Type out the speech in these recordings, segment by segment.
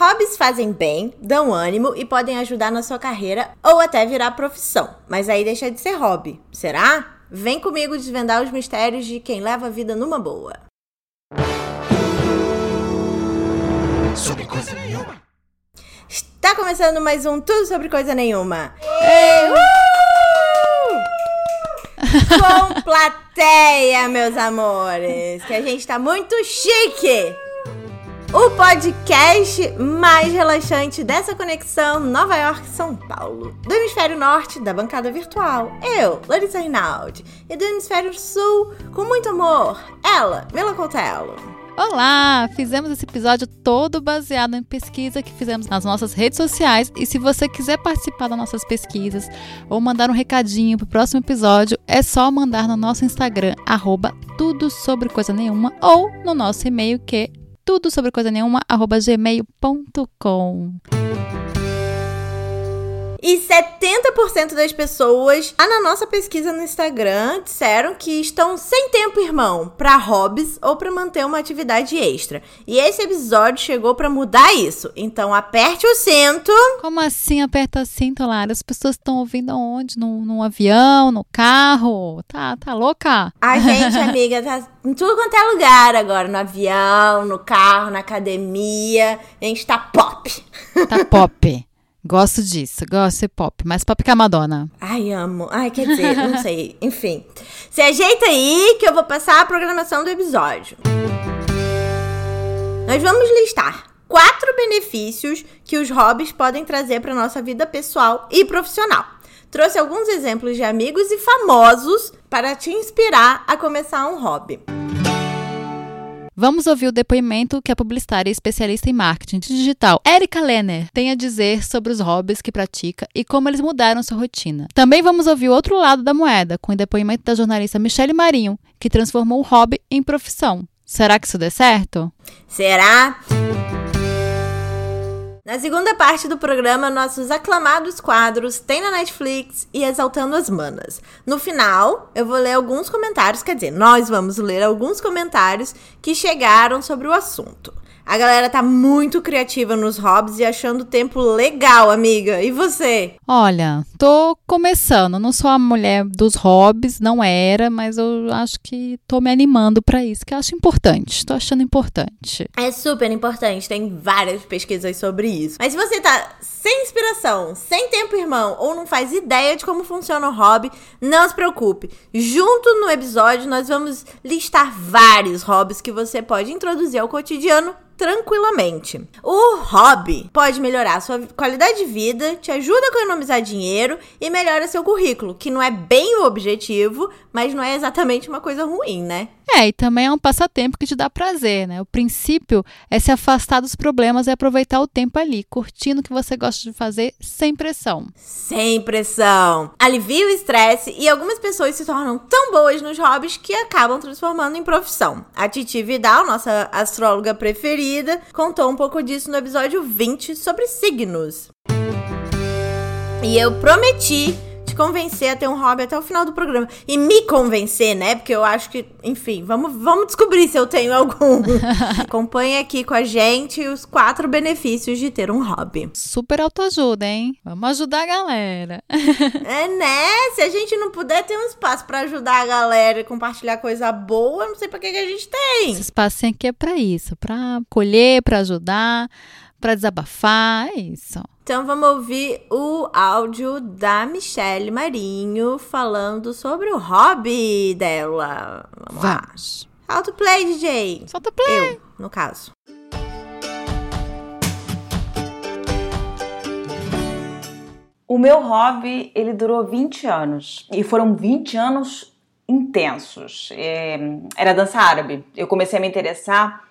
Hobbies fazem bem, dão ânimo e podem ajudar na sua carreira ou até virar profissão. Mas aí deixa de ser hobby, será? Vem comigo desvendar os mistérios de quem leva a vida numa boa. Sobre coisa nenhuma. Está começando mais um Tudo Sobre Coisa Nenhuma. Ei, uh! Com plateia, meus amores. Que a gente tá muito chique o podcast mais relaxante dessa conexão Nova York-São Paulo. Do hemisfério norte, da bancada virtual, eu, Larissa Rinaldi. E do hemisfério sul, com muito amor, ela, Mila Coutelo. Olá! Fizemos esse episódio todo baseado em pesquisa que fizemos nas nossas redes sociais. E se você quiser participar das nossas pesquisas ou mandar um recadinho pro próximo episódio, é só mandar no nosso Instagram, arroba tudo sobre coisa nenhuma, ou no nosso e-mail que tudo sobre coisa nenhuma, arroba gmail.com. E 70% das pessoas, lá na nossa pesquisa no Instagram, disseram que estão sem tempo, irmão, para hobbies ou para manter uma atividade extra. E esse episódio chegou para mudar isso. Então aperte o cinto. Como assim aperta o cinto, Lara? As pessoas estão ouvindo aonde? No, no avião, no carro? Tá, tá louca? A gente, amiga, tá em tudo quanto é lugar agora. No avião, no carro, na academia. A gente tá pop. Tá pop. Gosto disso, gosto de ser pop, mais pop que a Madonna. Ai, amo. Ai, quer dizer, não sei. Enfim. Se ajeita aí que eu vou passar a programação do episódio. Nós vamos listar quatro benefícios que os hobbies podem trazer para nossa vida pessoal e profissional. Trouxe alguns exemplos de amigos e famosos para te inspirar a começar um hobby. Vamos ouvir o depoimento que a publicitária e especialista em marketing digital, Erika Lenner, tem a dizer sobre os hobbies que pratica e como eles mudaram sua rotina. Também vamos ouvir o outro lado da moeda, com o depoimento da jornalista Michele Marinho, que transformou o hobby em profissão. Será que isso dê certo? Será? Na segunda parte do programa, nossos aclamados quadros Tem na Netflix e Exaltando as Manas. No final, eu vou ler alguns comentários, quer dizer, nós vamos ler alguns comentários que chegaram sobre o assunto. A galera tá muito criativa nos hobbies e achando o tempo legal, amiga. E você? Olha, tô começando. Não sou a mulher dos hobbies, não era, mas eu acho que tô me animando para isso, que eu acho importante. Tô achando importante. É super importante, tem várias pesquisas sobre isso. Mas se você tá sem inspiração, sem tempo, irmão, ou não faz ideia de como funciona o hobby, não se preocupe. Junto no episódio, nós vamos listar vários hobbies que você pode introduzir ao cotidiano tranquilamente. O hobby pode melhorar sua qualidade de vida, te ajuda a economizar dinheiro e melhora seu currículo, que não é bem o objetivo, mas não é exatamente uma coisa ruim, né? É, e também é um passatempo que te dá prazer, né? O princípio é se afastar dos problemas e aproveitar o tempo ali, curtindo o que você gosta de fazer sem pressão. Sem pressão. Alivia o estresse e algumas pessoas se tornam tão boas nos hobbies que acabam transformando em profissão. A Titi Vidal, nossa astróloga preferida, contou um pouco disso no episódio 20 sobre signos. E eu prometi convencer a ter um hobby até o final do programa. E me convencer, né? Porque eu acho que, enfim, vamos, vamos descobrir se eu tenho algum. Acompanhe aqui com a gente os quatro benefícios de ter um hobby. Super autoajuda, hein? Vamos ajudar a galera. é, né? Se a gente não puder ter um espaço para ajudar a galera e compartilhar coisa boa, não sei pra que, que a gente tem. Esse espaço aqui é pra isso, pra colher, pra ajudar para desabafar, é isso. Então vamos ouvir o áudio da Michelle Marinho falando sobre o hobby dela. Vamos, vamos. lá. Play, DJ. Solta play. Eu, no caso. O meu hobby, ele durou 20 anos. E foram 20 anos intensos. É, era dança árabe. Eu comecei a me interessar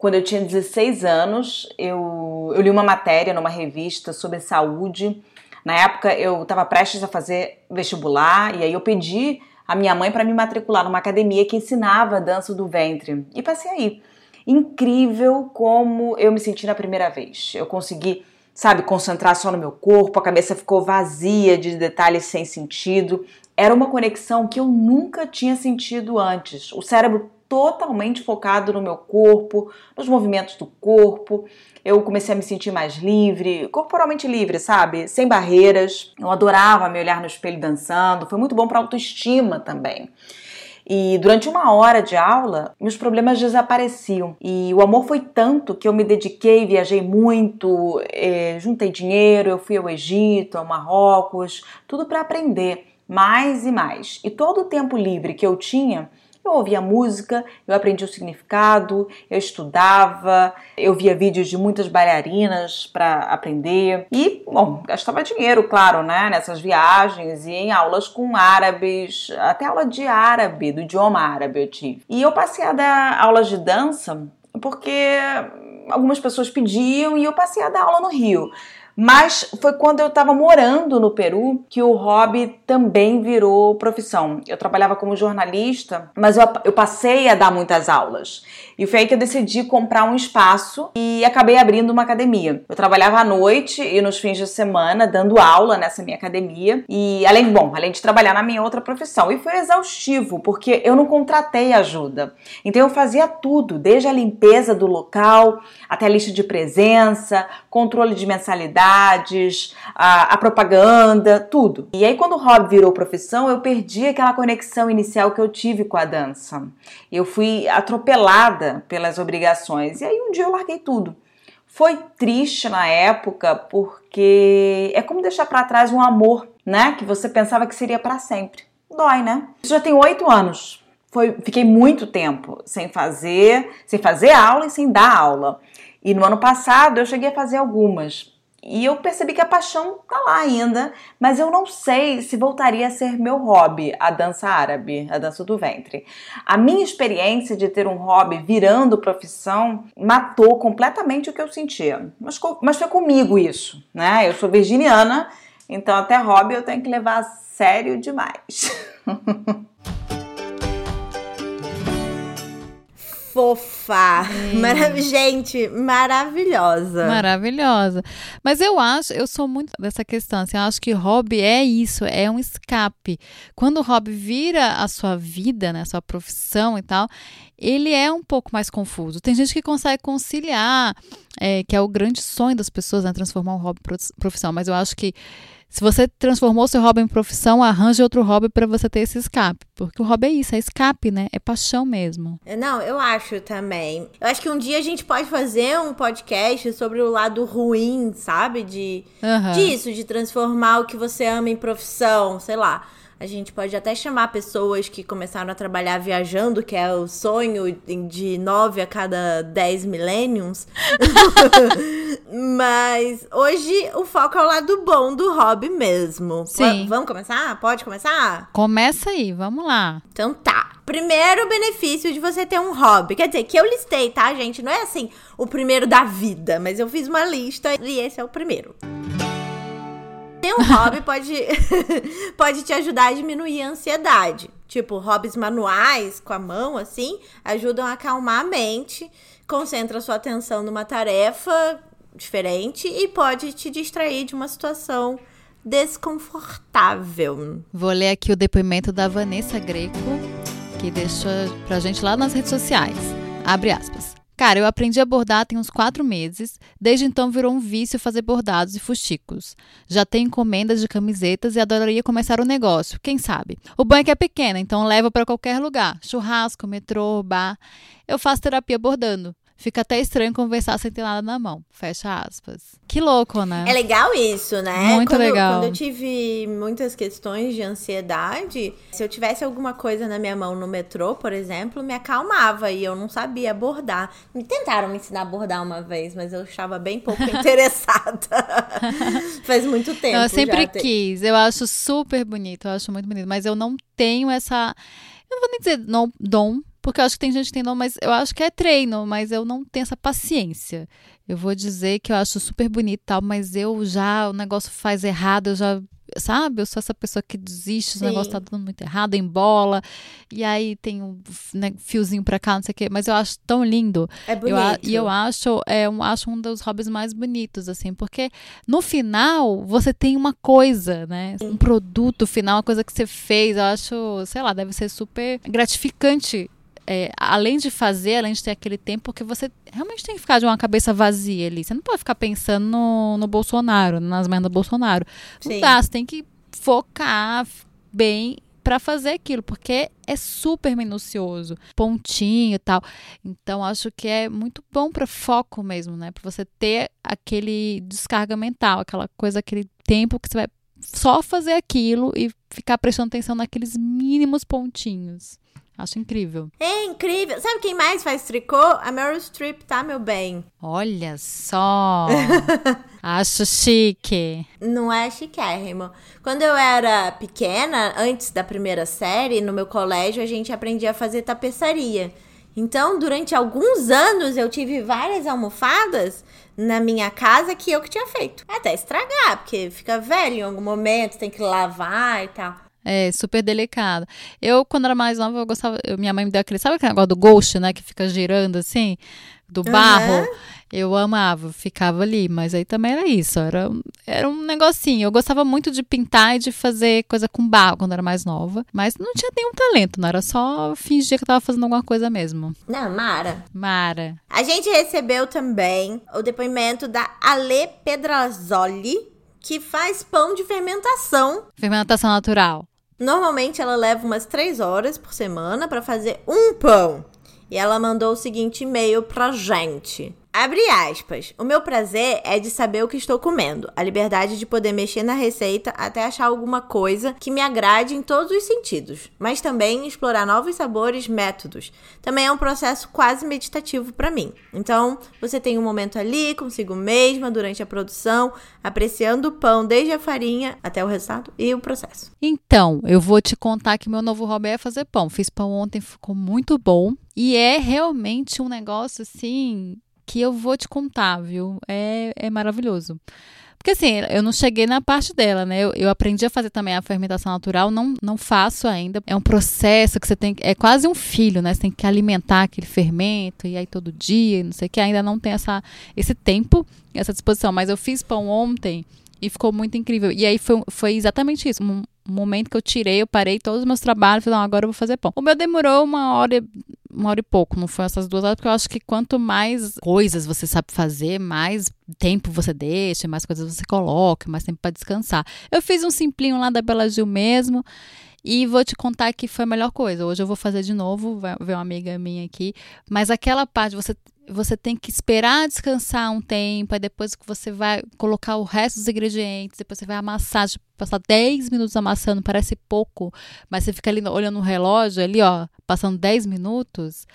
quando eu tinha 16 anos, eu, eu li uma matéria numa revista sobre saúde. Na época, eu estava prestes a fazer vestibular e aí eu pedi a minha mãe para me matricular numa academia que ensinava dança do ventre. E passei aí. Incrível como eu me senti na primeira vez. Eu consegui, sabe, concentrar só no meu corpo, a cabeça ficou vazia de detalhes sem sentido. Era uma conexão que eu nunca tinha sentido antes. O cérebro totalmente focado no meu corpo, nos movimentos do corpo. Eu comecei a me sentir mais livre, corporalmente livre, sabe? Sem barreiras. Eu adorava me olhar no espelho dançando. Foi muito bom para autoestima também. E durante uma hora de aula, meus problemas desapareciam. E o amor foi tanto que eu me dediquei, viajei muito, eh, juntei dinheiro, eu fui ao Egito, ao Marrocos, tudo para aprender mais e mais. E todo o tempo livre que eu tinha, eu ouvia música, eu aprendi o significado, eu estudava, eu via vídeos de muitas bailarinas para aprender e, bom, gastava dinheiro, claro, né, nessas viagens e em aulas com árabes, até aula de árabe, do idioma árabe eu tive. E eu passei a dar aulas de dança porque algumas pessoas pediam e eu passei a dar aula no Rio. Mas foi quando eu estava morando no Peru que o hobby também virou profissão. Eu trabalhava como jornalista, mas eu, eu passei a dar muitas aulas. E foi aí que eu decidi comprar um espaço e acabei abrindo uma academia. Eu trabalhava à noite e nos fins de semana dando aula nessa minha academia. E além, bom, além de trabalhar na minha outra profissão. E foi exaustivo, porque eu não contratei ajuda. Então eu fazia tudo, desde a limpeza do local até a lista de presença, controle de mensalidade a, a, propaganda, tudo. E aí, quando o hobby virou profissão, eu perdi aquela conexão inicial que eu tive com a dança. Eu fui atropelada pelas obrigações. E aí, um dia eu larguei tudo. Foi triste na época porque é como deixar para trás um amor, né? Que você pensava que seria para sempre. Dói, né? Isso já tem oito anos. Foi, fiquei muito tempo sem fazer, sem fazer aula e sem dar aula. E no ano passado eu cheguei a fazer algumas. E eu percebi que a paixão tá lá ainda, mas eu não sei se voltaria a ser meu hobby, a dança árabe, a dança do ventre. A minha experiência de ter um hobby virando profissão matou completamente o que eu sentia. Mas, mas foi comigo isso, né? Eu sou virginiana, então até hobby eu tenho que levar a sério demais. fofa. Hum. Gente, maravilhosa. Maravilhosa. Mas eu acho, eu sou muito dessa questão. Assim, eu acho que hobby é isso, é um escape. Quando o hobby vira a sua vida, né, a sua profissão e tal, ele é um pouco mais confuso. Tem gente que consegue conciliar, é, que é o grande sonho das pessoas, né, transformar um hobby em profissão. Mas eu acho que se você transformou seu hobby em profissão, arranje outro hobby para você ter esse escape. Porque o hobby é isso, é escape, né? É paixão mesmo. Não, eu acho também. Eu acho que um dia a gente pode fazer um podcast sobre o lado ruim, sabe? De uhum. disso, de transformar o que você ama em profissão, sei lá. A gente pode até chamar pessoas que começaram a trabalhar viajando, que é o sonho de nove a cada dez milêniums. Mas hoje o foco é o lado bom do hobby mesmo. Sim. vamos começar? Pode começar? Começa aí, vamos lá. Então tá. Primeiro benefício de você ter um hobby. Quer dizer, que eu listei, tá, gente? Não é assim o primeiro da vida, mas eu fiz uma lista e esse é o primeiro. Ter um hobby pode, pode te ajudar a diminuir a ansiedade. Tipo, hobbies manuais com a mão, assim, ajudam a acalmar a mente, concentra sua atenção numa tarefa diferente e pode te distrair de uma situação desconfortável. Vou ler aqui o depoimento da Vanessa Greco, que deixou pra gente lá nas redes sociais. Abre aspas. Cara, eu aprendi a bordar tem uns quatro meses. Desde então virou um vício fazer bordados e fuxicos. Já tenho encomendas de camisetas e adoraria começar o um negócio, quem sabe? O banco é pequeno, então leva para qualquer lugar. Churrasco, metrô, bar. Eu faço terapia bordando. Fica até estranho conversar sem ter nada na mão. Fecha aspas. Que louco, né? É legal isso, né? Muito quando, legal. Quando eu tive muitas questões de ansiedade, se eu tivesse alguma coisa na minha mão no metrô, por exemplo, me acalmava e eu não sabia bordar. Me tentaram me ensinar a bordar uma vez, mas eu estava bem pouco interessada. Faz muito tempo. Eu sempre quis. Eu acho super bonito, eu acho muito bonito, mas eu não tenho essa. Eu não vou nem dizer não, dom, porque eu acho que tem gente que tem dom, mas eu acho que é treino, mas eu não tenho essa paciência. Eu vou dizer que eu acho super bonito e tal, mas eu já, o negócio faz errado, eu já, sabe? Eu sou essa pessoa que desiste, Sim. o negócio tá dando muito errado, em bola, e aí tem um né, fiozinho pra cá, não sei o quê, mas eu acho tão lindo. É bonito. Eu, e eu acho, é, eu acho um dos hobbies mais bonitos, assim, porque no final você tem uma coisa, né? Um produto final, uma coisa que você fez, eu acho, sei lá, deve ser super gratificante é, além de fazer, além de ter aquele tempo, porque você realmente tem que ficar de uma cabeça vazia ali. Você não pode ficar pensando no, no Bolsonaro, nas merdas do Bolsonaro. Sim. Não dá, você tem que focar bem para fazer aquilo, porque é super minucioso, pontinho e tal. Então acho que é muito bom para foco mesmo, né? Para você ter aquele descarga mental, aquela coisa, aquele tempo que você vai só fazer aquilo e ficar prestando atenção naqueles mínimos pontinhos. Acho incrível. É incrível. Sabe quem mais faz tricô? A Meryl Streep, tá, meu bem? Olha só. Acho chique. Não é chiquérrimo. Quando eu era pequena, antes da primeira série, no meu colégio, a gente aprendia a fazer tapeçaria. Então, durante alguns anos, eu tive várias almofadas na minha casa que eu que tinha feito. Até estragar, porque fica velho em algum momento, tem que lavar e tal. É, super delicado. Eu, quando era mais nova, eu gostava. Eu, minha mãe me deu aquele. Sabe aquele negócio do ghost, né? Que fica girando assim? Do barro. Uhum. Eu amava, ficava ali. Mas aí também era isso. Era, era um negocinho. Eu gostava muito de pintar e de fazer coisa com barro quando era mais nova. Mas não tinha nenhum talento, não. Era só fingir que eu tava fazendo alguma coisa mesmo. Não, Mara. Mara. A gente recebeu também o depoimento da Ale Pedrazoli que faz pão de fermentação. Fermentação natural. Normalmente ela leva umas três horas por semana para fazer um pão. E ela mandou o seguinte e-mail pra gente. Abre aspas. O meu prazer é de saber o que estou comendo, a liberdade de poder mexer na receita até achar alguma coisa que me agrade em todos os sentidos, mas também explorar novos sabores, métodos. Também é um processo quase meditativo para mim. Então, você tem um momento ali consigo mesma durante a produção, apreciando o pão desde a farinha até o resultado e o processo. Então, eu vou te contar que meu novo hobby é fazer pão. Fiz pão ontem, ficou muito bom e é realmente um negócio assim que eu vou te contar, viu? É, é maravilhoso. Porque assim, eu não cheguei na parte dela, né? Eu, eu, aprendi a fazer também a fermentação natural, não, não faço ainda. É um processo que você tem É quase um filho, né? Você tem que alimentar aquele fermento, e aí todo dia, não sei o que. Ainda não tem essa, esse tempo, essa disposição. Mas eu fiz pão ontem e ficou muito incrível. E aí foi, foi exatamente isso. Um, momento que eu tirei, eu parei todos os meus trabalhos, falei, não, agora eu vou fazer pão. O meu demorou uma hora, uma hora e pouco, não foi essas duas horas, porque eu acho que quanto mais coisas você sabe fazer, mais tempo você deixa, mais coisas você coloca, mais tempo para descansar. Eu fiz um simplinho lá da Bela Gil mesmo. E vou te contar que foi a melhor coisa. Hoje eu vou fazer de novo, vai ver uma amiga minha aqui. Mas aquela parte, você você tem que esperar descansar um tempo, aí depois que você vai colocar o resto dos ingredientes, depois você vai amassar, tipo, passar 10 minutos amassando, parece pouco, mas você fica ali olhando o relógio, ali, ó, passando 10 minutos,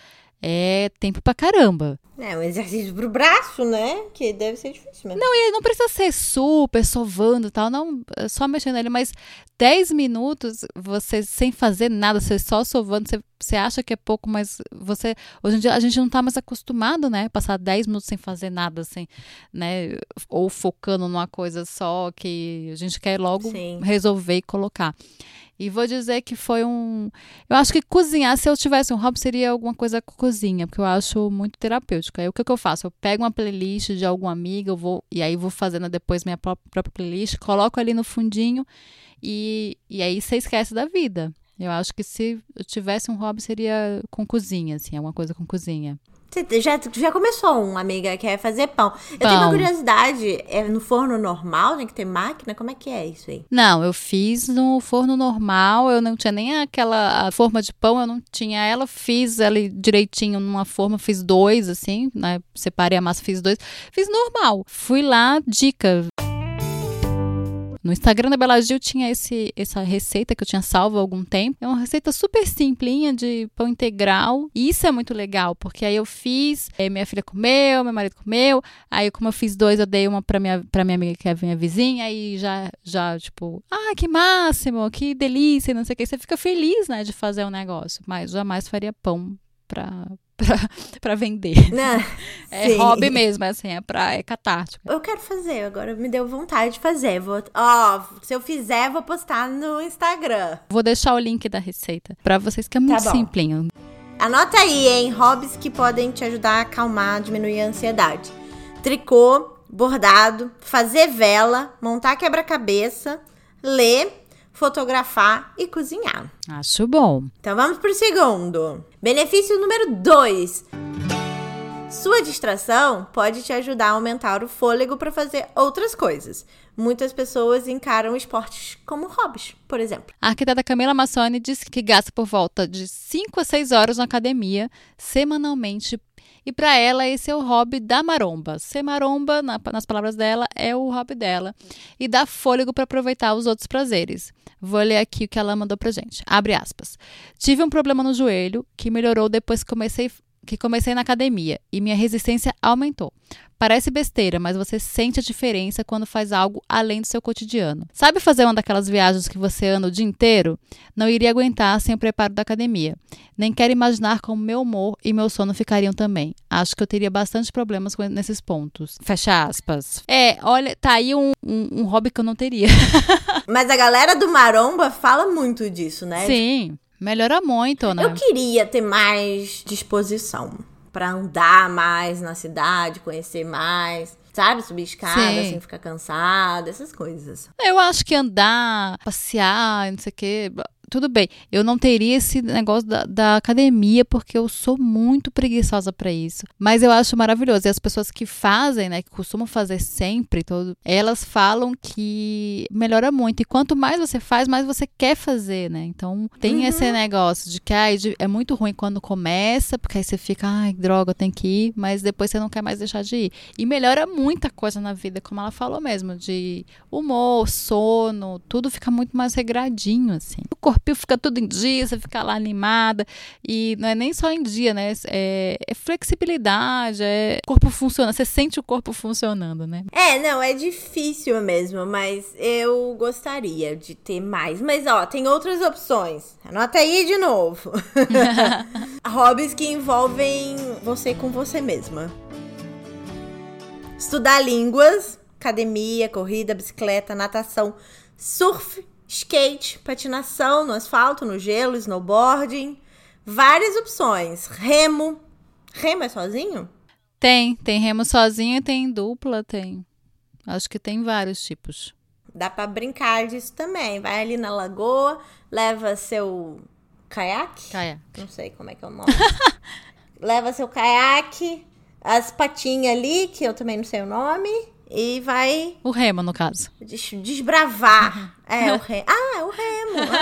é tempo pra caramba. É um exercício pro braço, né? Que deve ser difícil mesmo. Não, e não precisa ser super sovando e tal, não, é só mexendo nele, mas 10 minutos você sem fazer nada, você só sovando, você, você acha que é pouco, mas você. Hoje em dia a gente não tá mais acostumado, né? Passar 10 minutos sem fazer nada, assim, né? Ou focando numa coisa só que a gente quer logo Sim. resolver e colocar. E vou dizer que foi um. Eu acho que cozinhar, se eu tivesse um hobby, seria alguma coisa com cozinha, porque eu acho muito terapêutico. Aí o que, que eu faço? Eu pego uma playlist de alguma amiga, eu vou, e aí vou fazendo depois minha própria, própria playlist, coloco ali no fundinho e, e aí você esquece da vida. Eu acho que se eu tivesse um hobby, seria com cozinha, assim, alguma coisa com cozinha. Você já, já começou uma amiga que é fazer pão. Eu pão. tenho uma curiosidade, é no forno normal, tem que ter máquina? Como é que é isso aí? Não, eu fiz no forno normal, eu não tinha nem aquela forma de pão, eu não tinha ela, fiz ali direitinho numa forma, fiz dois, assim, né? Separei a massa, fiz dois. Fiz normal. Fui lá, dica. No Instagram da Bela Gil tinha esse, essa receita que eu tinha salvo há algum tempo. É uma receita super simplinha de pão integral. E isso é muito legal, porque aí eu fiz, aí minha filha comeu, meu marido comeu. Aí, como eu fiz dois, eu dei uma pra minha, pra minha amiga que é minha vizinha. Aí já, já, tipo, ah, que máximo, que delícia, não sei o que. Você fica feliz, né, de fazer um negócio. Mas jamais faria pão pra, para vender. Não, é sim. hobby mesmo, é assim, é, pra, é catártico. Eu quero fazer, agora me deu vontade de fazer. Vou, ó, se eu fizer, vou postar no Instagram. Vou deixar o link da receita para vocês, que é muito tá simplinho. Anota aí, hein? Hobbies que podem te ajudar a acalmar, diminuir a ansiedade. Tricô, bordado, fazer vela, montar quebra-cabeça, ler, fotografar e cozinhar. Acho bom. Então vamos pro segundo. Benefício número 2. Sua distração pode te ajudar a aumentar o fôlego para fazer outras coisas. Muitas pessoas encaram esportes como hobbies, por exemplo. A arquiteta Camila Massoni diz que gasta por volta de 5 a 6 horas na academia semanalmente e para ela, esse é o hobby da maromba. Ser maromba, na, nas palavras dela, é o hobby dela. E dá fôlego para aproveitar os outros prazeres. Vou ler aqui o que ela mandou pra gente. Abre aspas. Tive um problema no joelho que melhorou depois que comecei que comecei na academia e minha resistência aumentou. Parece besteira, mas você sente a diferença quando faz algo além do seu cotidiano. Sabe fazer uma daquelas viagens que você anda o dia inteiro? Não iria aguentar sem o preparo da academia. Nem quero imaginar como meu humor e meu sono ficariam também. Acho que eu teria bastante problemas nesses pontos. Fecha aspas. É, olha, tá aí um, um, um hobby que eu não teria. mas a galera do Maromba fala muito disso, né? Sim. Melhora muito, né? Eu queria ter mais disposição para andar mais na cidade, conhecer mais. Sabe, subir escada Sim. sem ficar cansada, essas coisas. Eu acho que andar, passear, não sei o quê, tudo bem, eu não teria esse negócio da, da academia, porque eu sou muito preguiçosa para isso. Mas eu acho maravilhoso. E as pessoas que fazem, né, que costumam fazer sempre, todo, elas falam que melhora muito. E quanto mais você faz, mais você quer fazer, né? Então tem uhum. esse negócio de que ai, é muito ruim quando começa, porque aí você fica, ai, droga, eu tenho que ir, mas depois você não quer mais deixar de ir. E melhora muita coisa na vida, como ela falou mesmo, de humor, sono, tudo fica muito mais regradinho, assim. O corpinho fica tudo em dia, você fica lá animada. E não é nem só em dia, né? É, é flexibilidade, é. O corpo funciona, você sente o corpo funcionando, né? É, não, é difícil mesmo, mas eu gostaria de ter mais. Mas ó, tem outras opções. Anota aí de novo. Hobbies que envolvem você com você mesma. Estudar línguas, academia, corrida, bicicleta, natação, surf skate, patinação no asfalto, no gelo, snowboarding. Várias opções. Remo. Remo é sozinho? Tem, tem remo sozinho e tem dupla, tem. Acho que tem vários tipos. Dá para brincar disso também. Vai ali na lagoa, leva seu caiaque? Caiaque. Não sei como é que é o nome. leva seu caiaque, as patinhas ali, que eu também não sei o nome, e vai. O remo, no caso. Des desbravar. É, o remo. Ah, o remo.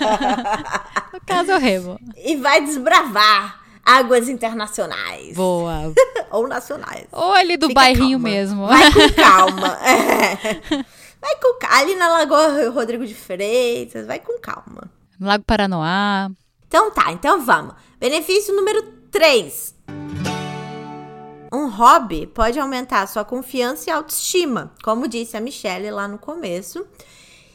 Ah. no caso, é o remo. E vai desbravar águas internacionais. Boa. Ou nacionais. Ou ali do Fica bairrinho calma. mesmo. Vai com calma. É. Vai com calma. Ali na Lagoa Rodrigo de Freitas, vai com calma. Lago Paranoá. Então tá, então vamos. Benefício número 3. Um hobby pode aumentar sua confiança e autoestima, como disse a Michelle lá no começo.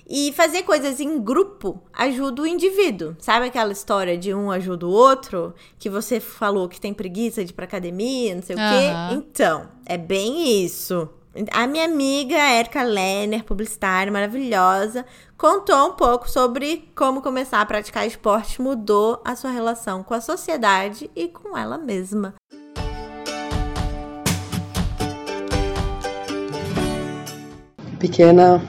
E fazer coisas em grupo ajuda o indivíduo. Sabe aquela história de um ajuda o outro? Que você falou que tem preguiça de ir pra academia, não sei uhum. o quê? Então, é bem isso. A minha amiga Erika Lerner, publicitária maravilhosa, contou um pouco sobre como começar a praticar esporte mudou a sua relação com a sociedade e com ela mesma. Pequena,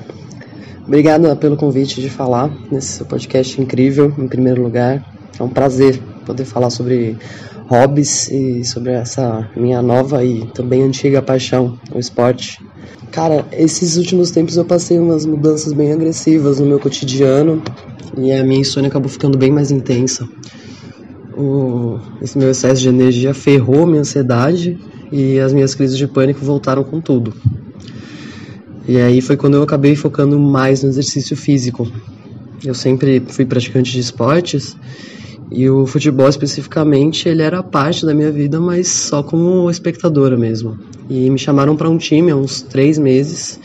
obrigada pelo convite de falar nesse podcast incrível, em primeiro lugar. É um prazer poder falar sobre hobbies e sobre essa minha nova e também antiga paixão, o esporte. Cara, esses últimos tempos eu passei umas mudanças bem agressivas no meu cotidiano e a minha insônia acabou ficando bem mais intensa. O, esse meu excesso de energia ferrou minha ansiedade e as minhas crises de pânico voltaram com tudo. E aí foi quando eu acabei focando mais no exercício físico. Eu sempre fui praticante de esportes e o futebol especificamente ele era parte da minha vida, mas só como espectadora mesmo. E me chamaram para um time há uns três meses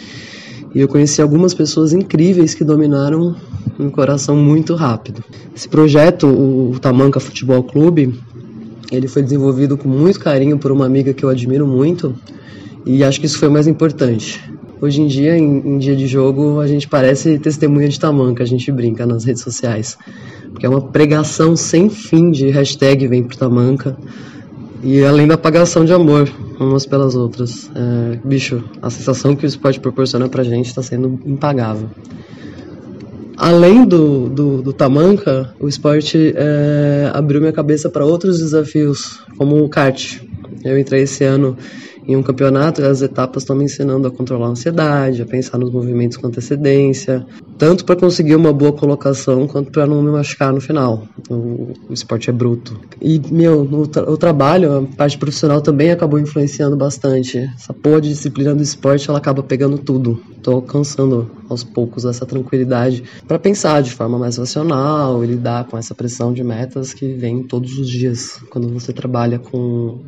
e eu conheci algumas pessoas incríveis que dominaram meu coração muito rápido. Esse projeto, o Tamanca Futebol Clube, ele foi desenvolvido com muito carinho por uma amiga que eu admiro muito e acho que isso foi o mais importante. Hoje em dia, em, em, dia de jogo, a gente parece testemunha de tamanca, a gente brinca nas redes sociais. Porque é uma pregação sem fim de hashtag vem pro tamanca. E além da apagação de amor umas pelas outras. É, bicho, a sensação que o esporte proporciona pra gente tá sendo impagável. além do, do, do tamanca, o esporte é, abriu minha cabeça para outros desafios, como o kart. Eu entrei esse ano em um campeonato, as etapas estão me ensinando a controlar a ansiedade, a pensar nos movimentos com antecedência, tanto para conseguir uma boa colocação quanto para não me machucar no final. O, o esporte é bruto. E, meu, no tra o trabalho, a parte profissional também acabou influenciando bastante. Essa porra de disciplina do esporte, ela acaba pegando tudo. Tô alcançando aos poucos essa tranquilidade para pensar de forma mais racional e lidar com essa pressão de metas que vem todos os dias quando você trabalha com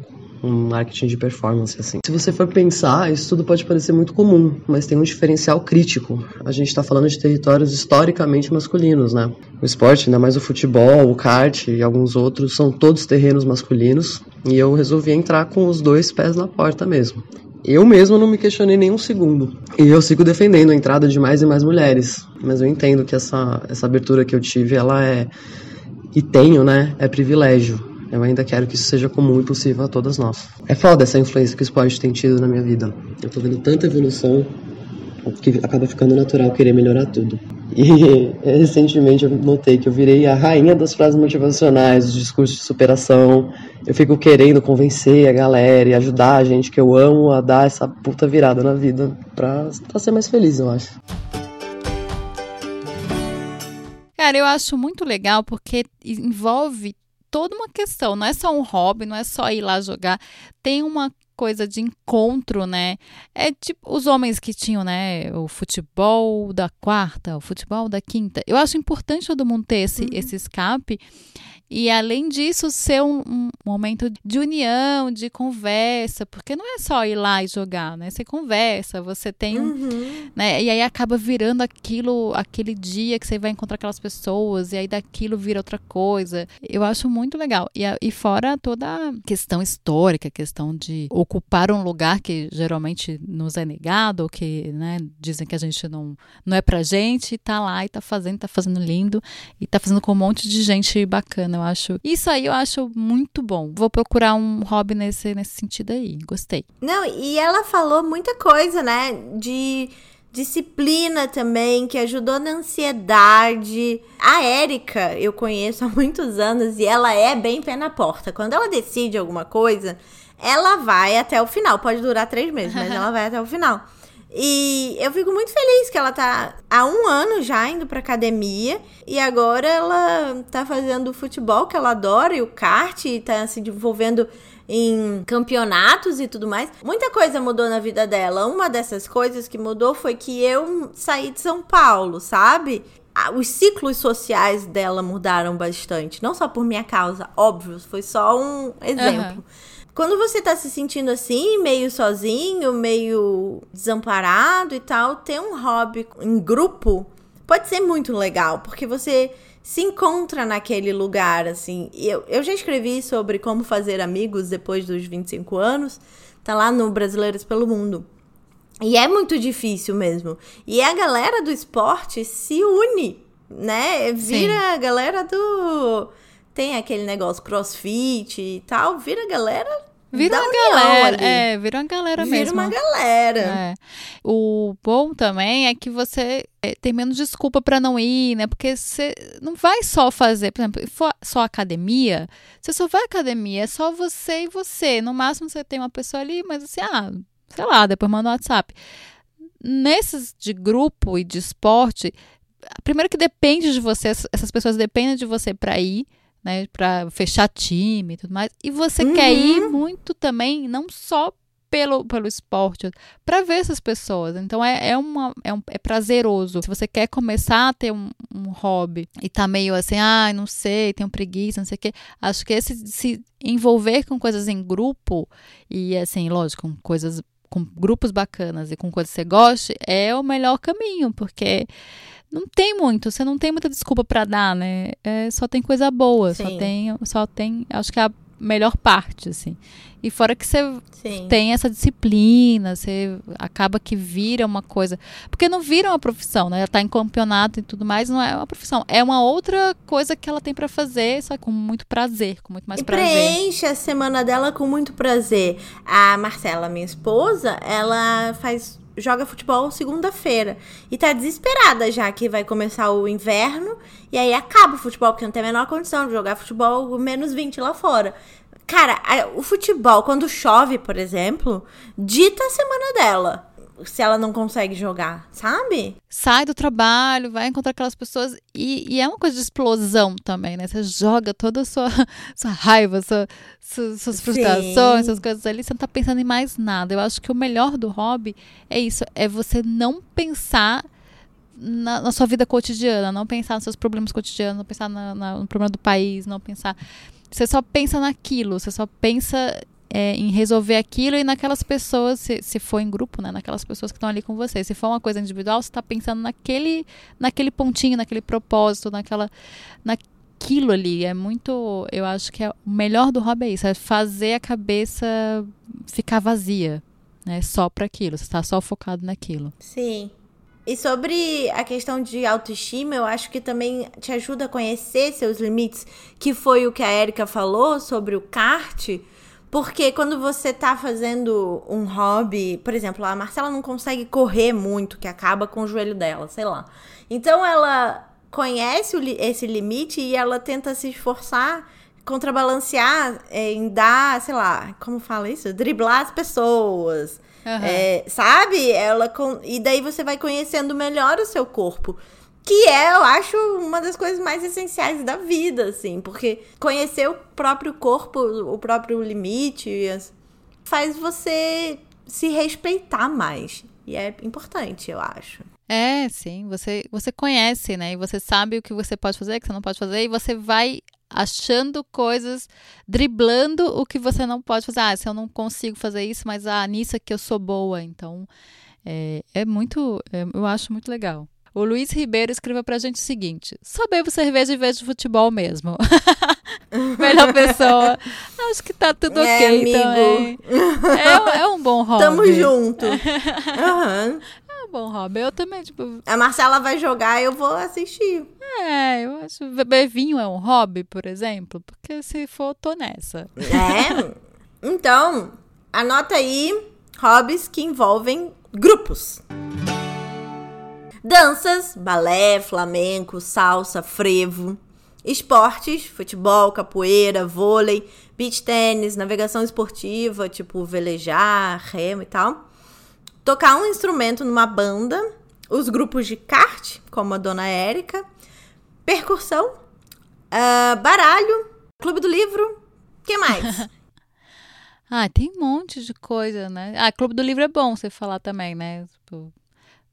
um marketing de performance assim. Se você for pensar, isso tudo pode parecer muito comum, mas tem um diferencial crítico. A gente está falando de territórios historicamente masculinos, né? O esporte, ainda mais o futebol, o kart e alguns outros, são todos terrenos masculinos, e eu resolvi entrar com os dois pés na porta mesmo. Eu mesmo não me questionei nem um segundo. E eu sigo defendendo a entrada de mais e mais mulheres. Mas eu entendo que essa, essa abertura que eu tive, ela é. E tenho, né? É privilégio. Eu ainda quero que isso seja comum e possível a todas nós. É foda essa influência que o esporte tem tido na minha vida. Eu tô vendo tanta evolução que acaba ficando natural querer melhorar tudo. E recentemente eu notei que eu virei a rainha das frases motivacionais, dos discursos de superação. Eu fico querendo convencer a galera e ajudar a gente que eu amo a dar essa puta virada na vida pra, pra ser mais feliz, eu acho. Cara, eu acho muito legal porque envolve toda uma questão, não é só um hobby, não é só ir lá jogar, tem uma coisa de encontro, né? É tipo os homens que tinham, né, o futebol da quarta, o futebol da quinta. Eu acho importante todo mundo ter esse, uhum. esse escape e além disso, ser um, um, momento de união, de conversa, porque não é só ir lá e jogar, né? Você conversa, você tem uhum. né? E aí acaba virando aquilo, aquele dia que você vai encontrar aquelas pessoas, e aí daquilo vira outra coisa. Eu acho muito legal. E, e fora toda a questão histórica, a questão de ocupar um lugar que geralmente nos é negado, ou que né, dizem que a gente não, não é pra gente, e tá lá e tá fazendo, tá fazendo lindo, e tá fazendo com um monte de gente bacana eu acho. Isso aí eu acho muito bom. Vou procurar um hobby nesse, nesse sentido aí. Gostei. Não, e ela falou muita coisa, né? De disciplina também, que ajudou na ansiedade. A Érica, eu conheço há muitos anos e ela é bem pé na porta. Quando ela decide alguma coisa, ela vai até o final. Pode durar três meses, mas ela vai até o final. E eu fico muito feliz que ela tá há um ano já indo pra academia. E agora ela tá fazendo o futebol que ela adora e o kart, e tá se desenvolvendo em campeonatos e tudo mais. Muita coisa mudou na vida dela. Uma dessas coisas que mudou foi que eu saí de São Paulo, sabe? Os ciclos sociais dela mudaram bastante. Não só por minha causa, óbvio, foi só um exemplo. Uhum. Quando você tá se sentindo assim, meio sozinho, meio desamparado e tal, ter um hobby em grupo pode ser muito legal, porque você se encontra naquele lugar, assim. Eu, eu já escrevi sobre como fazer amigos depois dos 25 anos, tá lá no Brasileiros pelo Mundo. E é muito difícil mesmo. E a galera do esporte se une, né? Vira Sim. a galera do tem aquele negócio crossfit e tal, vira galera. Vira uma galera, ali. é, vira uma galera vira mesmo. Vira uma galera. É. O bom também é que você é, tem menos desculpa para não ir, né? Porque você não vai só fazer, por exemplo, só academia, você só vai à academia, é só você e você. No máximo você tem uma pessoa ali, mas assim, ah, sei lá, depois manda um WhatsApp. Nesses de grupo e de esporte, primeiro que depende de você, essas pessoas dependem de você para ir né, para fechar time e tudo mais. E você uhum. quer ir muito também, não só pelo, pelo esporte, para ver essas pessoas. Então é, é, uma, é, um, é prazeroso. Se você quer começar a ter um, um hobby e tá meio assim, ah, não sei, tenho preguiça, não sei o quê, acho que esse se envolver com coisas em grupo e assim, lógico, com coisas com grupos bacanas e com coisas que você goste, é o melhor caminho, porque não tem muito, você não tem muita desculpa para dar, né? É, só tem coisa boa, Sim. só tem, só tem, acho que é a melhor parte, assim. E fora que você Sim. tem essa disciplina, você acaba que vira uma coisa. Porque não vira uma profissão, né? Ela tá em campeonato e tudo mais, não é uma profissão. É uma outra coisa que ela tem para fazer, só com muito prazer, com muito mais e prazer. Preenche a semana dela com muito prazer. A Marcela, minha esposa, ela faz joga futebol segunda-feira e tá desesperada já que vai começar o inverno e aí acaba o futebol, porque não tem a menor condição de jogar futebol menos 20 lá fora. Cara, o futebol, quando chove, por exemplo, dita a semana dela se ela não consegue jogar, sabe? Sai do trabalho, vai encontrar aquelas pessoas e, e é uma coisa de explosão também, né? Você joga toda a sua, sua raiva, sua, suas, suas frustrações, suas coisas ali, você não tá pensando em mais nada. Eu acho que o melhor do hobby é isso, é você não pensar na, na, sua vida cotidiana, não pensar nos seus problemas cotidianos, não pensar na, na, no problema do país, não pensar. Você só pensa naquilo, você só pensa é, em resolver aquilo e naquelas pessoas, se, se for em grupo, né, naquelas pessoas que estão ali com você. Se for uma coisa individual, você está pensando naquele, naquele pontinho, naquele propósito, naquela, naquilo ali. É muito, eu acho que é, o melhor do hobby é isso, é fazer a cabeça ficar vazia, né, só para aquilo. Você está só focado naquilo. Sim. E sobre a questão de autoestima, eu acho que também te ajuda a conhecer seus limites, que foi o que a Erika falou sobre o kart porque quando você tá fazendo um hobby, por exemplo, a Marcela não consegue correr muito, que acaba com o joelho dela, sei lá. Então ela conhece esse limite e ela tenta se esforçar, contrabalancear é, em dar, sei lá, como fala isso? Driblar as pessoas. Uhum. É, sabe? Ela com... E daí você vai conhecendo melhor o seu corpo. Que é, eu acho, uma das coisas mais essenciais da vida, assim, porque conhecer o próprio corpo, o próprio limite, faz você se respeitar mais. E é importante, eu acho. É, sim. Você, você conhece, né? E você sabe o que você pode fazer, o que você não pode fazer, e você vai achando coisas, driblando o que você não pode fazer. Ah, se eu não consigo fazer isso, mas ah, nisso aqui eu sou boa. Então, é, é muito. É, eu acho muito legal. O Luiz Ribeiro escreveu pra gente o seguinte: só bebo cerveja e vejo futebol mesmo. Melhor pessoa. Acho que tá tudo é, ok amigo. também. É, é, um bom hobby. Tamo junto. Uhum. É um bom hobby. Eu também, tipo. A Marcela vai jogar, eu vou assistir. É, eu acho. Beber vinho é um hobby, por exemplo? Porque se for, tô nessa. É. Então, anota aí hobbies que envolvem grupos. Danças, balé, flamenco, salsa, frevo. Esportes, futebol, capoeira, vôlei, beach tênis, navegação esportiva, tipo velejar, remo e tal. Tocar um instrumento numa banda, os grupos de kart, como a Dona Érica, percussão, uh, baralho, clube do livro, que mais? ah, tem um monte de coisa, né? Ah, clube do livro é bom você falar também, né? Tipo,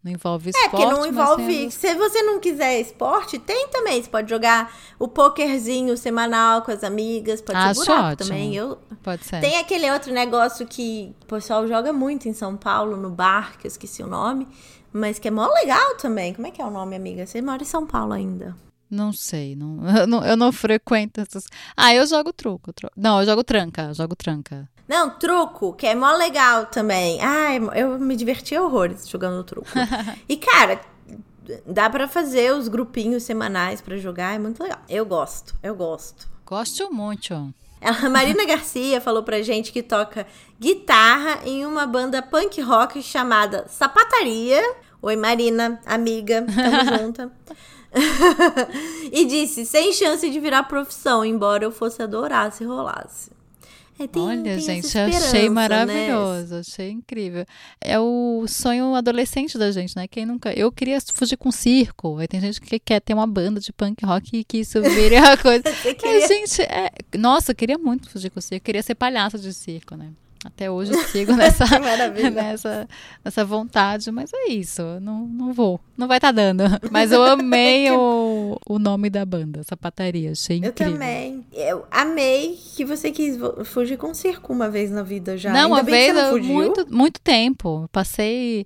não envolve esporte. É, porque não envolve. Se você não quiser esporte, tem também. Você pode jogar o pokerzinho semanal com as amigas. Pode ah, ser buraco ótimo. também. Eu... Pode ser. Tem aquele outro negócio que o pessoal joga muito em São Paulo, no bar, que eu esqueci o nome. Mas que é mó legal também. Como é que é o nome, amiga? Você mora em São Paulo ainda. Não sei, não, eu, não, eu não frequento essas. Ah, eu jogo truco. truco. Não, eu jogo tranca, jogo tranca. Não, truco, que é mó legal também. Ai, eu me diverti horrores jogando truco. e, cara, dá para fazer os grupinhos semanais para jogar, é muito legal. Eu gosto, eu gosto. Gosto muito. A Marina Garcia falou pra gente que toca guitarra em uma banda punk rock chamada Sapataria. Oi, Marina, amiga, tamo junta. e disse: sem chance de virar profissão, embora eu fosse adorar se rolasse. É, tem, Olha, tem gente, achei né? maravilhoso, né? achei incrível. É o sonho adolescente da gente, né? Quem nunca. Eu queria fugir com circo. Aí tem gente que quer ter uma banda de punk rock e que isso vire a coisa. queria... É, gente, é... nossa, eu queria muito fugir com circo. Eu queria ser palhaço de circo, né? Até hoje eu sigo nessa, nessa, nessa vontade, mas é isso. Não, não vou. Não vai estar tá dando. Mas eu amei o, o nome da banda, Sapataria. Achei incrível. Eu também. Eu amei que você quis fugir com circo uma vez na vida já. Não, Ainda uma vez, não muito, muito tempo. Passei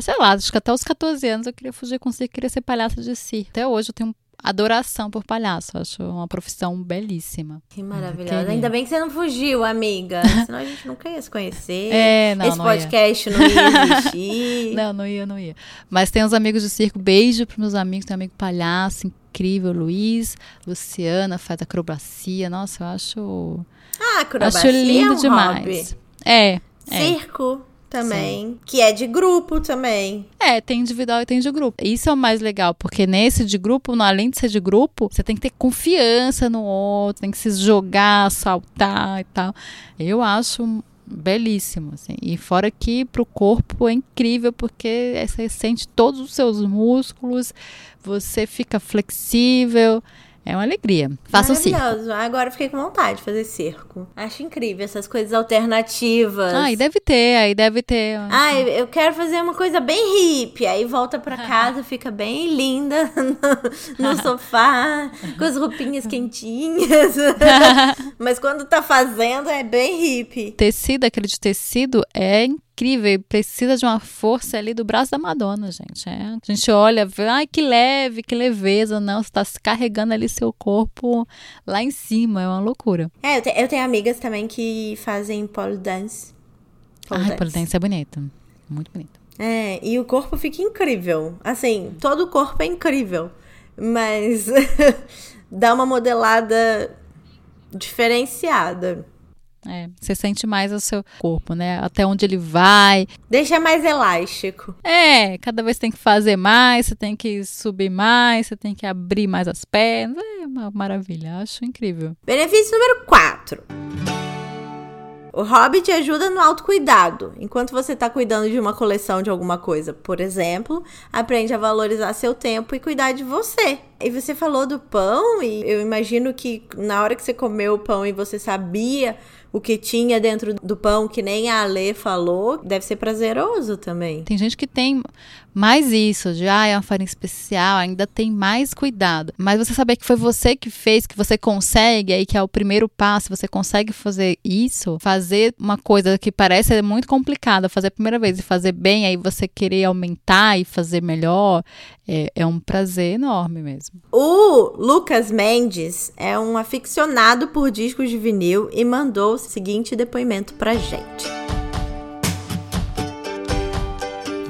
sei lá, acho que até os 14 anos eu queria fugir com circo, queria ser palhaço de circo. Até hoje eu tenho adoração por palhaço. Acho uma profissão belíssima. Que maravilhosa. Ainda bem que você não fugiu, amiga. Senão a gente nunca ia se conhecer. É, não, Esse não podcast ia. não ia existir. não, não ia, não ia. Mas tem os amigos do circo. Beijo pros meus amigos. Tem um amigo palhaço incrível, Luiz. Luciana faz acrobacia. Nossa, eu acho. Ah, acrobacia. Acho lindo é um demais. Hobby. É. Circo. Também, que é de grupo também. É, tem individual e tem de grupo. Isso é o mais legal, porque nesse de grupo, além de ser de grupo, você tem que ter confiança no outro, tem que se jogar, saltar e tal. Eu acho belíssimo, assim. E fora que pro corpo é incrível, porque você sente todos os seus músculos, você fica flexível. É uma alegria. Faça o circo. Maravilhoso. Agora eu fiquei com vontade de fazer circo. Acho incrível essas coisas alternativas. Ah, e deve ter, aí deve ter. Ah, eu quero fazer uma coisa bem hippie. Aí volta pra casa, fica bem linda no, no sofá, com as roupinhas quentinhas. Mas quando tá fazendo, é bem hippie. Tecido, aquele de tecido, é incrível incrível, precisa de uma força ali do braço da Madonna, gente. É. A gente olha, vê, ai que leve, que leveza, não, você tá carregando ali seu corpo lá em cima, é uma loucura. É, eu, te, eu tenho amigas também que fazem pole dance. Pole ai, dance. pole dance é bonito, muito bonito. É, e o corpo fica incrível. Assim, todo o corpo é incrível, mas dá uma modelada diferenciada. É, você sente mais o seu corpo, né? Até onde ele vai. Deixa mais elástico. É, cada vez tem que fazer mais, você tem que subir mais, você tem que abrir mais as pernas. É uma maravilha, acho incrível. Benefício número 4. O hobby te ajuda no autocuidado. Enquanto você está cuidando de uma coleção de alguma coisa, por exemplo, aprende a valorizar seu tempo e cuidar de você. E você falou do pão, e eu imagino que na hora que você comeu o pão e você sabia o que tinha dentro do pão, que nem a Ale falou, deve ser prazeroso também. Tem gente que tem mais isso, de ah, é uma farinha especial, ainda tem mais cuidado. Mas você saber que foi você que fez, que você consegue, aí que é o primeiro passo, você consegue fazer isso, fazer uma coisa que parece muito complicada, fazer a primeira vez e fazer bem, aí você querer aumentar e fazer melhor, é, é um prazer enorme mesmo. O Lucas Mendes é um aficionado por discos de vinil e mandou o seguinte depoimento pra gente.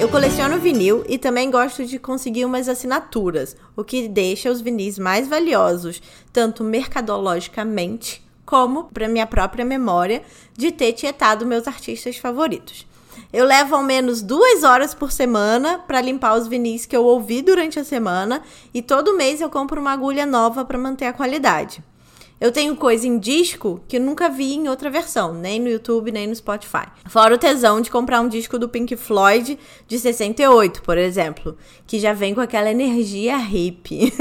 Eu coleciono vinil e também gosto de conseguir umas assinaturas, o que deixa os vinis mais valiosos, tanto mercadologicamente como para minha própria memória de ter tietado meus artistas favoritos. Eu levo ao menos duas horas por semana para limpar os vinis que eu ouvi durante a semana e todo mês eu compro uma agulha nova para manter a qualidade. Eu tenho coisa em disco que nunca vi em outra versão, nem no YouTube, nem no Spotify. Fora o tesão de comprar um disco do Pink Floyd de 68, por exemplo, que já vem com aquela energia hippie.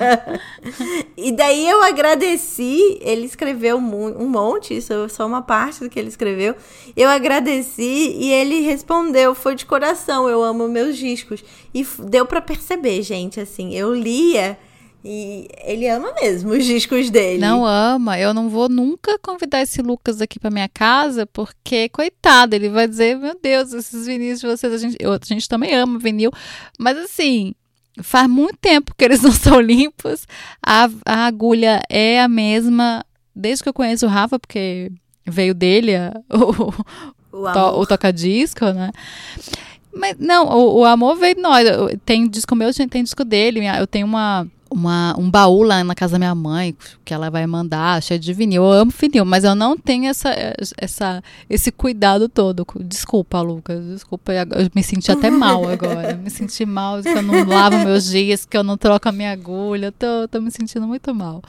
e daí eu agradeci, ele escreveu um monte, isso é só uma parte do que ele escreveu. Eu agradeci e ele respondeu, foi de coração, eu amo meus discos. E deu para perceber, gente, assim, eu lia e ele ama mesmo os discos dele. Não ama. Eu não vou nunca convidar esse Lucas aqui pra minha casa, porque, coitado, ele vai dizer: Meu Deus, esses vinis de vocês, a gente, eu, a gente também ama vinil. Mas assim, faz muito tempo que eles não são limpos. A, a agulha é a mesma desde que eu conheço o Rafa, porque veio dele a, o, o, to, o toca-disco, né? Mas não, o, o amor veio de nós. Tem disco meu, tem disco dele. Eu tenho uma uma, um baú lá na casa da minha mãe, que ela vai mandar, cheio de vinil. Eu amo vinil, mas eu não tenho essa, essa, esse cuidado todo. Desculpa, Lucas, desculpa. Eu me senti até mal agora. me senti mal que eu não lavo meus dias, que eu não troco a minha agulha. Tô, tô me sentindo muito mal.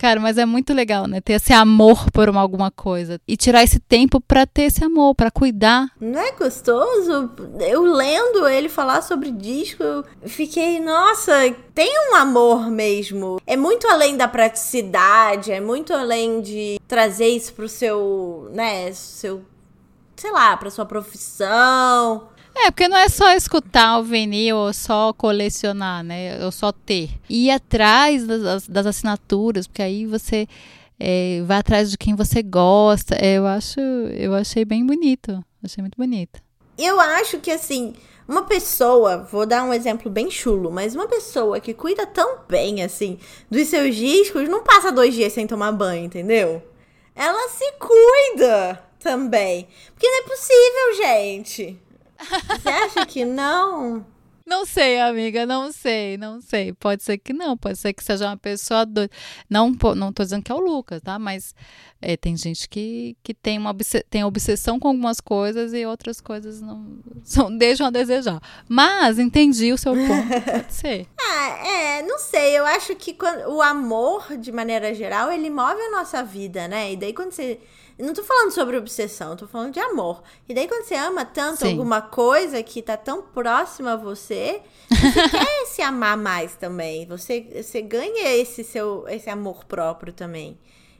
Cara, mas é muito legal, né? Ter esse amor por uma, alguma coisa. E tirar esse tempo para ter esse amor, para cuidar. Não é gostoso? Eu lendo ele falar sobre disco, eu fiquei, nossa, tem um amor mesmo. É muito além da praticidade, é muito além de trazer isso pro seu, né, seu sei lá, para sua profissão. É, porque não é só escutar o vinil ou só colecionar, né? Ou só ter. Ir atrás das, das assinaturas, porque aí você é, vai atrás de quem você gosta. É, eu acho, eu achei bem bonito. Achei muito bonito. Eu acho que assim, uma pessoa, vou dar um exemplo bem chulo, mas uma pessoa que cuida tão bem assim dos seus discos não passa dois dias sem tomar banho, entendeu? Ela se cuida também. Porque não é possível, gente. Você acha que não? Não sei, amiga, não sei, não sei. Pode ser que não, pode ser que seja uma pessoa doida. Não, não tô dizendo que é o Lucas, tá? Mas é, tem gente que, que tem uma tem obsessão com algumas coisas e outras coisas não são, deixam a desejar. Mas entendi o seu ponto, pode ser. Ah, é, não sei. Eu acho que quando, o amor, de maneira geral, ele move a nossa vida, né? E daí quando você não tô falando sobre obsessão, tô falando de amor. E daí quando você ama tanto Sim. alguma coisa que tá tão próxima a você, você quer se amar mais também. Você, você ganha esse seu esse amor próprio também.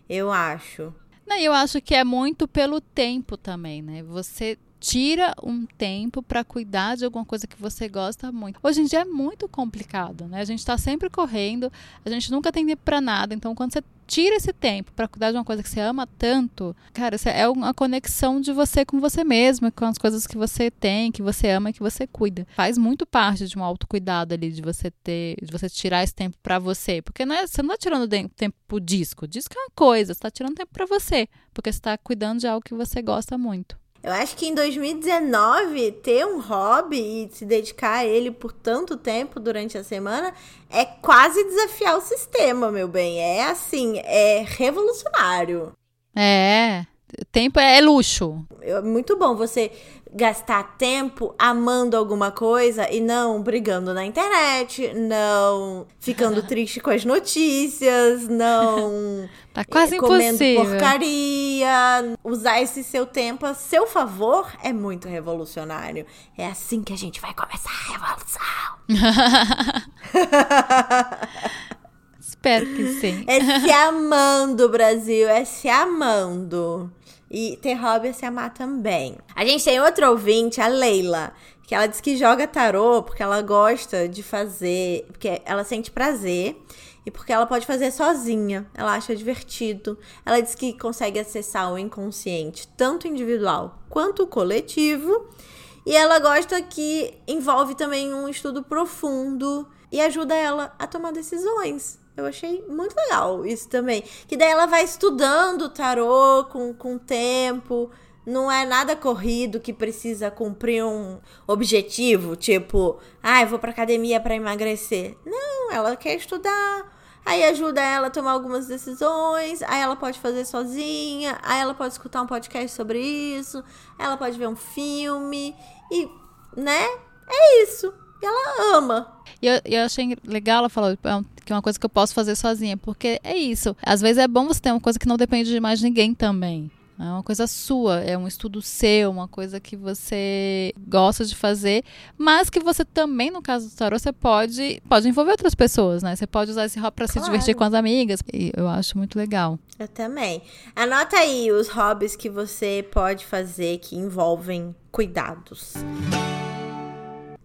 Eu acho. Não, eu acho que é muito pelo tempo também, né? Você tira um tempo para cuidar de alguma coisa que você gosta muito. Hoje em dia é muito complicado, né? A gente está sempre correndo, a gente nunca tem tempo para nada. Então, quando você tira esse tempo para cuidar de uma coisa que você ama tanto, cara, é uma conexão de você com você mesmo, com as coisas que você tem, que você ama e que você cuida. Faz muito parte de um autocuidado ali, de você ter, de você tirar esse tempo para você. Porque não é, você não tá tirando tempo pro disco. Disco é uma coisa, você tá tirando tempo para você. Porque você tá cuidando de algo que você gosta muito. Eu acho que em 2019, ter um hobby e se dedicar a ele por tanto tempo durante a semana é quase desafiar o sistema, meu bem. É assim, é revolucionário. É. Tempo é luxo. É muito bom você gastar tempo amando alguma coisa e não brigando na internet, não ficando triste com as notícias, não tá quase comendo impossível. porcaria. Usar esse seu tempo a seu favor é muito revolucionário. É assim que a gente vai começar a revolução. Espero que sim. É se amando, Brasil, é se amando. E ter hobby é se amar também. A gente tem outro ouvinte, a Leila, que ela diz que joga tarô porque ela gosta de fazer, porque ela sente prazer e porque ela pode fazer sozinha. Ela acha divertido. Ela diz que consegue acessar o inconsciente, tanto individual quanto coletivo. E ela gosta que envolve também um estudo profundo e ajuda ela a tomar decisões. Eu achei muito legal isso também. Que daí ela vai estudando o tarô com, com tempo. Não é nada corrido que precisa cumprir um objetivo, tipo, ah, eu vou pra academia para emagrecer. Não, ela quer estudar. Aí ajuda ela a tomar algumas decisões, aí ela pode fazer sozinha, aí ela pode escutar um podcast sobre isso, ela pode ver um filme e, né? É isso. E ela ama. E eu, eu achei legal ela falou é que é uma coisa que eu posso fazer sozinha, porque é isso. Às vezes é bom você ter uma coisa que não depende de mais ninguém também. É uma coisa sua, é um estudo seu, uma coisa que você gosta de fazer, mas que você também, no caso do tarô, você pode, pode envolver outras pessoas, né? Você pode usar esse hobby para claro. se divertir com as amigas. E eu acho muito legal. Eu também. Anota aí os hobbies que você pode fazer que envolvem cuidados.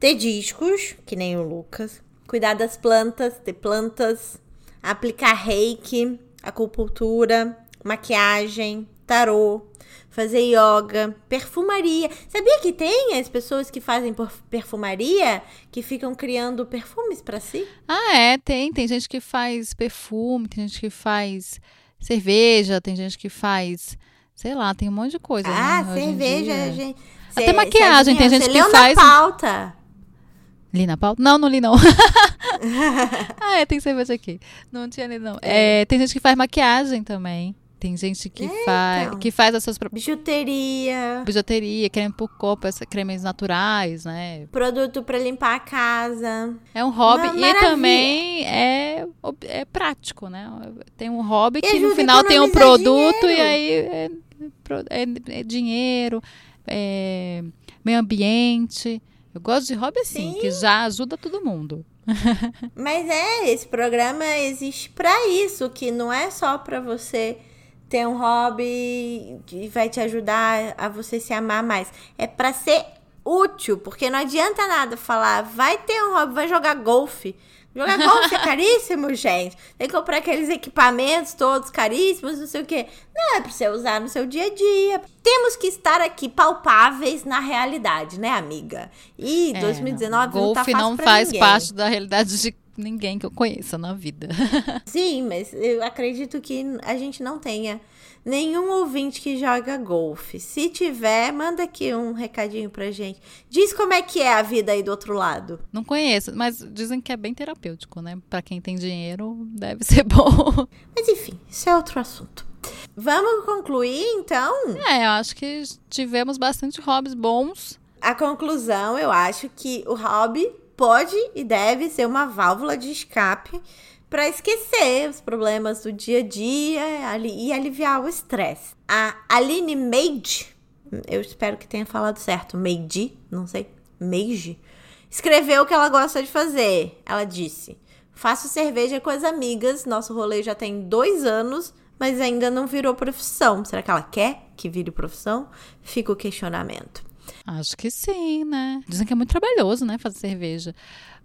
Ter discos, que nem o Lucas. Cuidar das plantas, ter plantas. Aplicar reiki, acupuntura, maquiagem, tarô, fazer yoga, perfumaria. Sabia que tem as pessoas que fazem perfumaria que ficam criando perfumes para si? Ah, é, tem. Tem gente que faz perfume, tem gente que faz cerveja, tem gente que faz, sei lá, tem um monte de coisa. Ah, né, cerveja, gente. Até maquiagem, tem gente que faz. Na pauta. Li na pauta? Não, não li não. ah, é, tem cerveja aqui. Não tinha li não. É, tem gente que faz maquiagem também. Tem gente que, é, faz, que faz as suas próprias. Bijuteria. Bijuteria, creme pro corpo, cremes naturais, né? Produto para limpar a casa. É um hobby Uma e maravilha. também é, é prático, né? Tem um hobby que no final tem um produto dinheiro. e aí é, é, é dinheiro, é meio ambiente. Eu gosto de hobby assim, Sim. que já ajuda todo mundo. Mas é, esse programa existe para isso, que não é só para você ter um hobby que vai te ajudar a você se amar mais. É para ser útil, porque não adianta nada falar, vai ter um hobby, vai jogar golfe. Jogar golfe é caríssimo, gente. Tem que comprar aqueles equipamentos todos caríssimos, não sei o quê. Não, é pra você usar no seu dia a dia. Temos que estar aqui palpáveis na realidade, né, amiga? E é, 2019 não, golfe tá fácil não faz ninguém. parte da realidade de ninguém que eu conheça na vida. Sim, mas eu acredito que a gente não tenha nenhum ouvinte que joga golfe. Se tiver, manda aqui um recadinho pra gente. Diz como é que é a vida aí do outro lado. Não conheço, mas dizem que é bem terapêutico, né? Pra quem tem dinheiro, deve ser bom. Mas enfim, isso é outro assunto. Vamos concluir então? É, eu acho que tivemos bastante hobbies bons. A conclusão, eu acho que o hobby pode e deve ser uma válvula de escape para esquecer os problemas do dia a dia e aliviar o estresse. A Aline Meide, eu espero que tenha falado certo, Meide, não sei, Meide, escreveu o que ela gosta de fazer. Ela disse: Faço cerveja com as amigas, nosso rolê já tem dois anos, mas ainda não virou profissão. Será que ela quer que vire profissão? Fica o questionamento. Acho que sim, né? Dizem que é muito trabalhoso, né, fazer cerveja.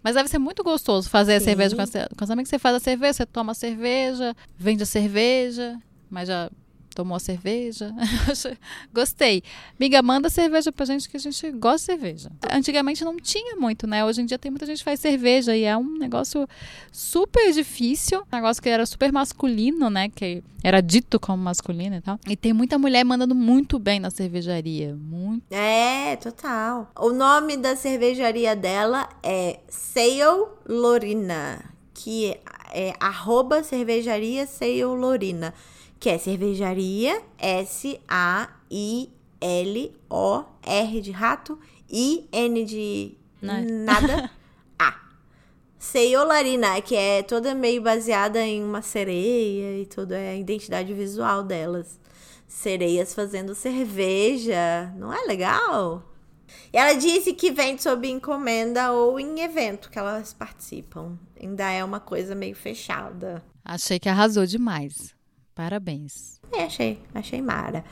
Mas deve ser muito gostoso fazer Sim. a cerveja com, a, com os amigos. Você faz a cerveja, você toma a cerveja, vende a cerveja, mas já tomou a cerveja. Gostei. Miga, manda cerveja pra gente que a gente gosta de cerveja. Antigamente não tinha muito, né? Hoje em dia tem muita gente que faz cerveja e é um negócio super difícil. Um negócio que era super masculino, né? Que era dito como masculino e tal. E tem muita mulher mandando muito bem na cervejaria. Muito. É, total. O nome da cervejaria dela é Sail Lorina, que é arroba cervejaria Sail Lorina que é cervejaria S-A-I-L-O-R de rato, I-N de nada, A. Ceiolarina, que é toda meio baseada em uma sereia e toda é a identidade visual delas. Sereias fazendo cerveja, não é legal? E ela disse que vende sob encomenda ou em evento que elas participam. Ainda é uma coisa meio fechada. Achei que arrasou demais. Parabéns. É, achei, achei mara.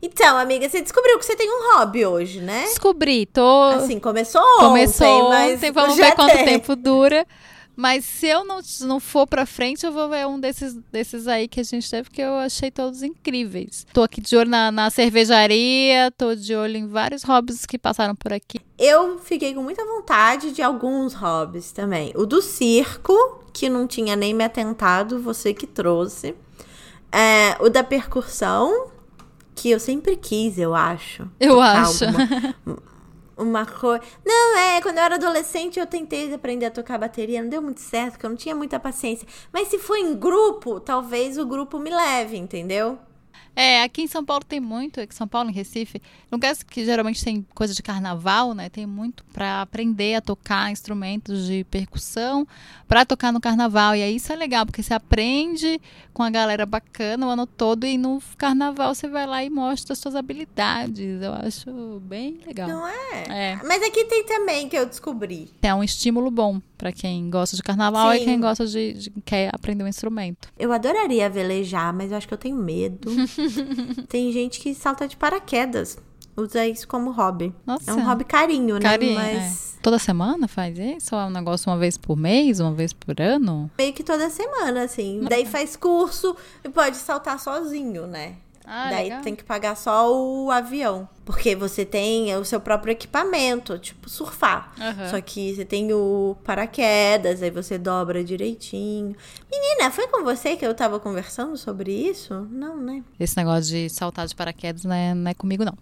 Então, amiga, você descobriu que você tem um hobby hoje, né? Descobri, tô. Assim, começou ontem, começou mas ontem, vamos ver quanto tempo dura. Mas se eu não, não for pra frente, eu vou ver um desses, desses aí que a gente teve, que eu achei todos incríveis. Tô aqui de olho na, na cervejaria, tô de olho em vários hobbies que passaram por aqui. Eu fiquei com muita vontade de alguns hobbies também. O do circo, que não tinha nem me atentado, você que trouxe. É, o da percussão, que eu sempre quis, eu acho. Eu acho. Alguma, uma coisa. Não, é, quando eu era adolescente eu tentei aprender a tocar bateria, não deu muito certo, porque eu não tinha muita paciência. Mas se for em grupo, talvez o grupo me leve, entendeu? É, aqui em São Paulo tem muito, aqui em São Paulo, em Recife, lugares que geralmente tem coisa de carnaval, né? Tem muito para aprender a tocar instrumentos de percussão para tocar no carnaval. E aí isso é legal, porque você aprende com a galera bacana o ano todo e no carnaval você vai lá e mostra as suas habilidades. Eu acho bem legal. Não é? é. Mas aqui tem também que eu descobri. É um estímulo bom para quem gosta de carnaval Sim. e quem gosta de, de, quer aprender um instrumento. Eu adoraria velejar, mas eu acho que eu tenho medo. Tem gente que salta de paraquedas. Usa isso como hobby. Nossa. É um hobby carinho, né? Carinho, Mas... É. Toda semana faz isso? Ou é um negócio uma vez por mês, uma vez por ano? Meio que toda semana, assim. Daí faz curso e pode saltar sozinho, né? Ah, Daí legal. tem que pagar só o avião. Porque você tem o seu próprio equipamento, tipo surfar. Uhum. Só que você tem o paraquedas, aí você dobra direitinho. Menina, foi com você que eu tava conversando sobre isso? Não, né? Esse negócio de saltar de paraquedas não é, não é comigo, não.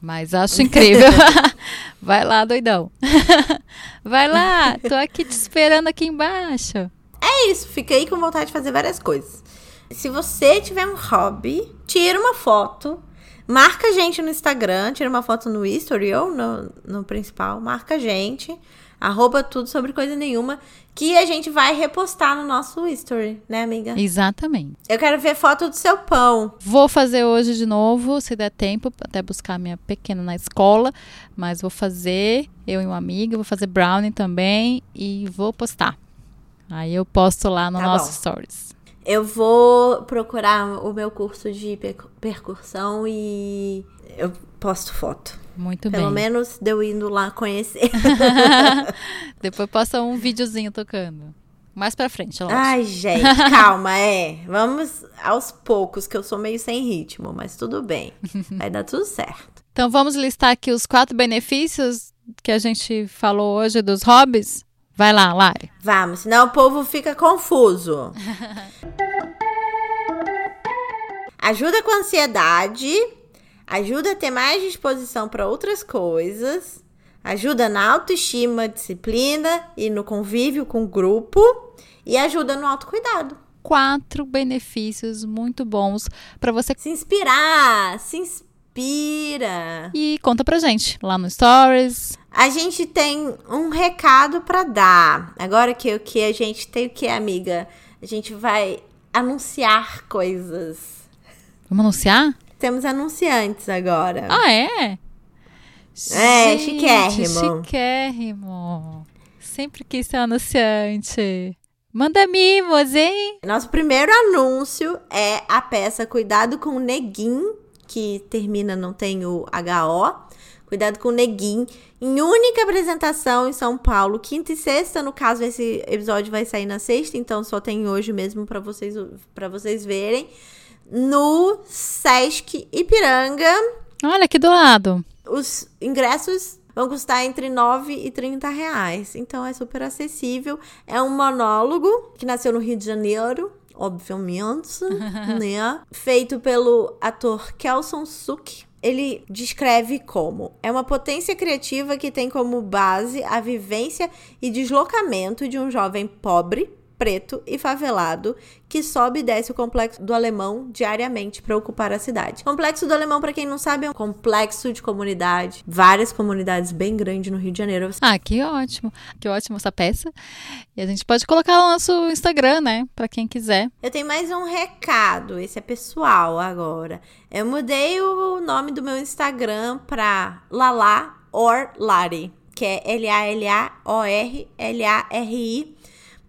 Mas acho incrível. Vai lá, doidão. Vai lá, tô aqui te esperando aqui embaixo. É isso, fiquei com vontade de fazer várias coisas. Se você tiver um hobby, tira uma foto, marca a gente no Instagram, tira uma foto no history ou no, no principal, marca a gente, arroba tudo sobre coisa nenhuma, que a gente vai repostar no nosso history, né, amiga? Exatamente. Eu quero ver foto do seu pão. Vou fazer hoje de novo, se der tempo, até buscar minha pequena na escola, mas vou fazer, eu e uma amiga, vou fazer brownie também e vou postar. Aí eu posto lá no tá nosso bom. stories. Eu vou procurar o meu curso de percussão e eu posto foto. Muito Pelo bem. Pelo menos deu indo lá conhecer. Depois posta um videozinho tocando. Mais pra frente, lógico. Ai, gente, calma, é. Vamos aos poucos, que eu sou meio sem ritmo, mas tudo bem. Vai dar tudo certo. Então vamos listar aqui os quatro benefícios que a gente falou hoje dos hobbies? Vai lá, Lari. Vamos, senão o povo fica confuso. ajuda com ansiedade, ajuda a ter mais disposição para outras coisas, ajuda na autoestima, disciplina e no convívio com o grupo e ajuda no autocuidado. Quatro benefícios muito bons para você Se inspirar, se inspira. e conta pra gente lá no Stories. A gente tem um recado para dar. Agora que o que a gente tem o que, amiga? A gente vai anunciar coisas. Vamos anunciar? Temos anunciantes agora. Ah, é? É, Gente, chiquérrimo. Chiquérrimo. Sempre quis ser anunciante. Manda mimos, hein? Nosso primeiro anúncio é a peça Cuidado com o Neguim, que termina, não tem o HO. Cuidado com o Neguim, em única apresentação em São Paulo, quinta e sexta. No caso, esse episódio vai sair na sexta, então só tem hoje mesmo para vocês, pra vocês verem. No Sesc Ipiranga, Olha aqui do lado. os ingressos vão custar entre 9 e 30 reais. Então é super acessível. É um monólogo que nasceu no Rio de Janeiro, obviamente, né? Feito pelo ator Kelson Suk. Ele descreve como é uma potência criativa que tem como base a vivência e deslocamento de um jovem pobre, preto e favelado que sobe e desce o complexo do Alemão diariamente para ocupar a cidade. Complexo do Alemão, para quem não sabe, é um complexo de comunidade, várias comunidades bem grandes no Rio de Janeiro. Ah, que ótimo. Que ótimo essa peça. E a gente pode colocar no nosso Instagram, né? Pra quem quiser. Eu tenho mais um recado, esse é pessoal agora. Eu mudei o nome do meu Instagram pra Lala or Lari, que é L-A-L-A-O-R-L-A-R-I,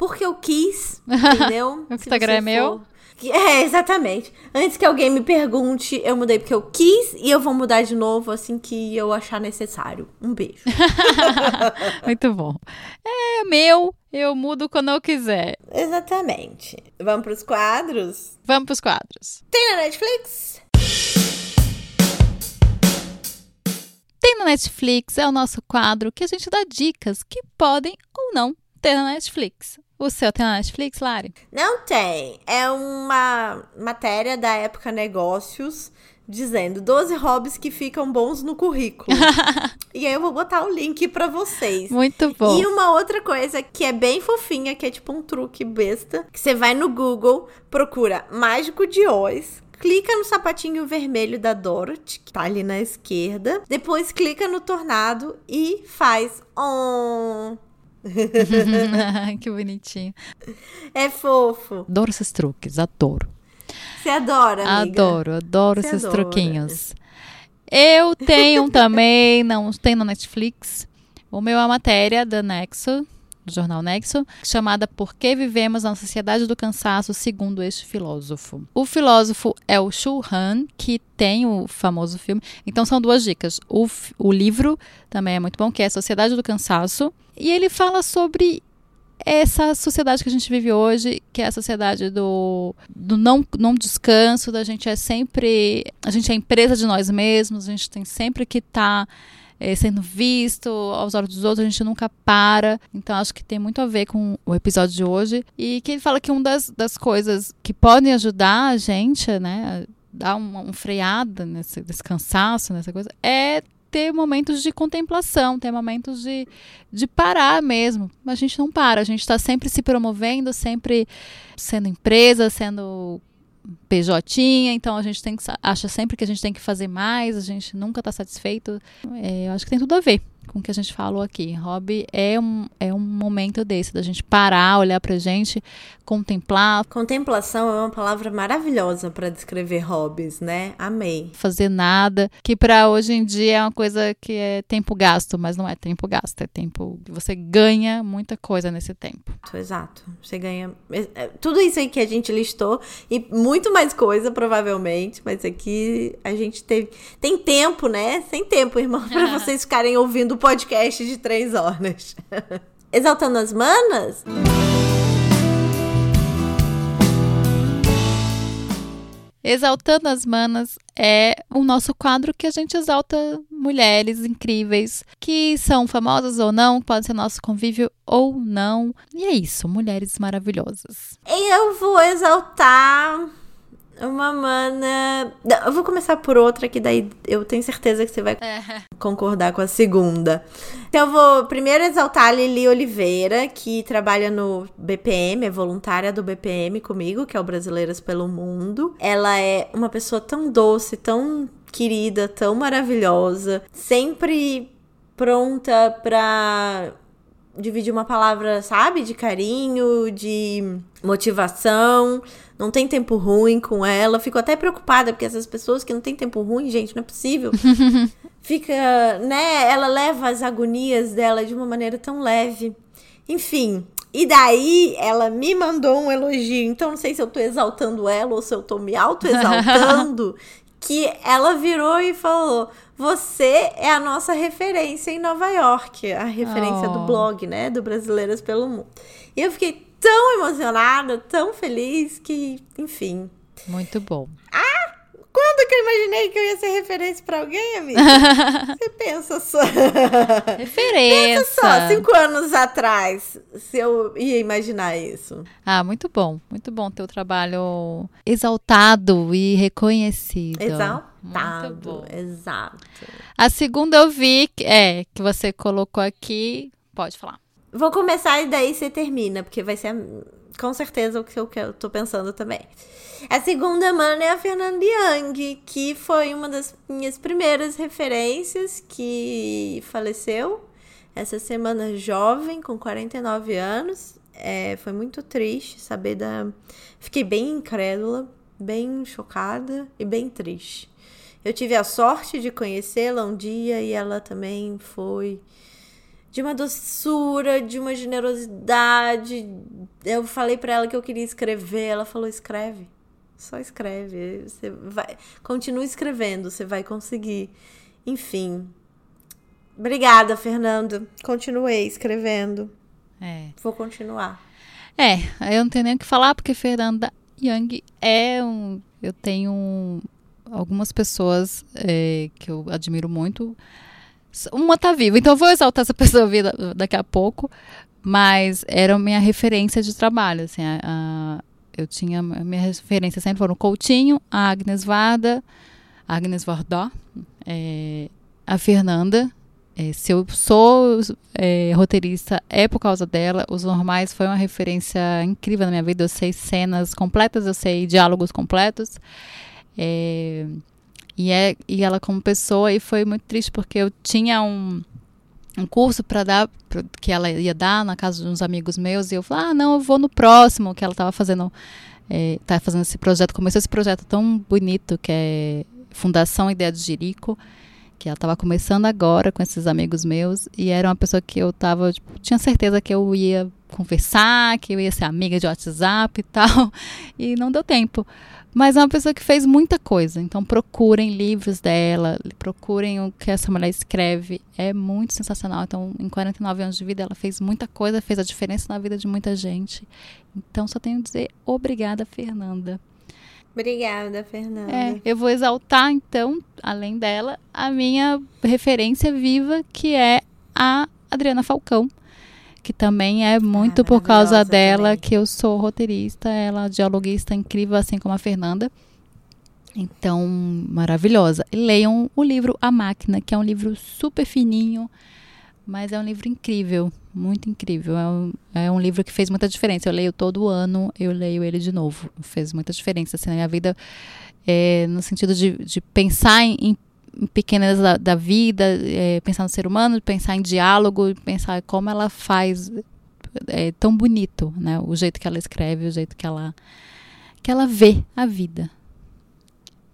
porque eu quis, entendeu? O Instagram é meu? for- É, exatamente. Antes que alguém me pergunte, eu mudei porque eu quis e eu vou mudar de novo assim que eu achar necessário. Um beijo. Muito bom. É meu, eu mudo quando eu quiser. exatamente. Vamos pros quadros? Vamos pros quadros. Tem na Netflix? Tem na Netflix, é o nosso quadro que a gente dá dicas que podem ou não ter na Netflix. O seu tem na Netflix, Lari? Não tem. É uma matéria da época Negócios dizendo 12 hobbies que ficam bons no currículo. e aí eu vou botar o link pra vocês. Muito bom. E uma outra coisa que é bem fofinha, que é tipo um truque besta, que você vai no Google, procura Mágico de Oz, clica no sapatinho vermelho da Dorothy, que tá ali na esquerda, depois clica no tornado e faz on. que bonitinho. É fofo. Adoro esses truques, adoro. Você adora, amiga? Adoro, adoro Você esses adora. truquinhos. Eu tenho um também, não tem na Netflix. O meu é a matéria da Nexo, do jornal Nexo, chamada Por que vivemos na sociedade do cansaço, segundo este filósofo. O filósofo é o Shu Han, que tem o famoso filme. Então são duas dicas. O, o livro também é muito bom, que é Sociedade do Cansaço. E ele fala sobre essa sociedade que a gente vive hoje, que é a sociedade do, do não, não descanso, da gente é sempre. A gente é empresa de nós mesmos, a gente tem sempre que estar sendo visto aos olhos dos outros, a gente nunca para. Então acho que tem muito a ver com o episódio de hoje. E que ele fala que uma das, das coisas que podem ajudar a gente, né, dar uma um freada nesse, nesse cansaço, nessa coisa, é ter momentos de contemplação, ter momentos de, de parar mesmo. A gente não para, a gente está sempre se promovendo, sempre sendo empresa, sendo PJ, então a gente tem que, acha sempre que a gente tem que fazer mais, a gente nunca está satisfeito. É, eu acho que tem tudo a ver com o que a gente falou aqui. Hobby é um, é um momento desse, da gente parar, olhar pra gente, contemplar, Contemplação é uma palavra maravilhosa pra descrever hobbies, né? Amei. fazer nada, que para hoje em dia é uma coisa que é tempo gasto, mas não é tempo gasto, é tempo que você ganha muita coisa nesse tempo. Exato. Você ganha é, é, tudo isso aí que a gente listou e muito mais coisa, provavelmente. Mas aqui a gente teve. Tem tempo, né? Sem tempo, irmão, pra vocês ficarem ouvindo o podcast de três horas. Exaltando as manas? Exaltando as manas é o nosso quadro que a gente exalta mulheres incríveis que são famosas ou não, podem ser nosso convívio ou não. E é isso, mulheres maravilhosas. Eu vou exaltar uma mana. Eu vou começar por outra, que daí eu tenho certeza que você vai concordar com a segunda. Então eu vou primeiro exaltar a Lili Oliveira, que trabalha no BPM, é voluntária do BPM comigo, que é o Brasileiras pelo Mundo. Ela é uma pessoa tão doce, tão querida, tão maravilhosa, sempre pronta pra dividir uma palavra, sabe, de carinho, de motivação. Não tem tempo ruim com ela. Fico até preocupada, porque essas pessoas que não tem tempo ruim, gente, não é possível. Fica, né? Ela leva as agonias dela de uma maneira tão leve. Enfim. E daí ela me mandou um elogio. Então não sei se eu tô exaltando ela ou se eu tô me auto-exaltando. que ela virou e falou: Você é a nossa referência em Nova York. A referência oh. do blog, né? Do Brasileiras pelo Mundo. E eu fiquei tão emocionada, tão feliz que, enfim. Muito bom. Ah! Quando que eu imaginei que eu ia ser referência para alguém, amiga? Você pensa só. Referência. Pensa só, cinco anos atrás, se eu ia imaginar isso. Ah, muito bom. Muito bom ter o trabalho exaltado e reconhecido. Exaltado. Exato. A segunda eu vi, é, que você colocou aqui. Pode falar. Vou começar e daí você termina, porque vai ser com certeza o que eu, tô pensando também. A segunda mana é a Fernanda Young, que foi uma das minhas primeiras referências que faleceu essa semana jovem, com 49 anos. É, foi muito triste saber da. Fiquei bem incrédula, bem chocada e bem triste. Eu tive a sorte de conhecê-la um dia e ela também foi de uma doçura, de uma generosidade. Eu falei para ela que eu queria escrever, ela falou: escreve. Só escreve. Você vai. Continue escrevendo, você vai conseguir. Enfim. Obrigada, Fernando. Continuei escrevendo. É. Vou continuar. É, eu não tenho nem o que falar, porque Fernanda Young é um. Eu tenho um, algumas pessoas é, que eu admiro muito uma tá viva, então eu vou exaltar essa pessoa viva daqui a pouco, mas era minha referência de trabalho, assim, a, a, eu tinha, minha referência sempre foram Coutinho, a Agnes Varda, a Agnes Vardó, é, a Fernanda, é, se eu sou é, roteirista, é por causa dela. Os Normais foi uma referência incrível na minha vida. Eu sei cenas completas, eu sei diálogos completos. É, e, é, e ela como pessoa, e foi muito triste porque eu tinha um, um curso para dar, pra, que ela ia dar na casa de uns amigos meus, e eu falei, ah, não, eu vou no próximo, que ela estava fazendo, é, tá fazendo esse projeto, começou esse projeto tão bonito, que é Fundação Ideia de Jerico, que ela estava começando agora com esses amigos meus, e era uma pessoa que eu tava, tipo, tinha certeza que eu ia conversar, que eu ia ser amiga de WhatsApp e tal, e não deu tempo. Mas é uma pessoa que fez muita coisa. Então procurem livros dela, procurem o que essa mulher escreve. É muito sensacional. Então, em 49 anos de vida, ela fez muita coisa, fez a diferença na vida de muita gente. Então, só tenho a dizer obrigada, Fernanda. Obrigada, Fernanda. É, eu vou exaltar, então, além dela, a minha referência viva, que é a Adriana Falcão que também é muito por causa dela também. que eu sou roteirista, ela é dialoguista incrível, assim como a Fernanda. Então, maravilhosa. E leiam o livro A Máquina, que é um livro super fininho, mas é um livro incrível, muito incrível. É um, é um livro que fez muita diferença. Eu leio todo ano, eu leio ele de novo. Fez muita diferença assim, na minha vida, é, no sentido de, de pensar em, em pequenas da, da vida, é, pensar no ser humano, pensar em diálogo, pensar como ela faz é tão bonito, né? O jeito que ela escreve, o jeito que ela que ela vê a vida.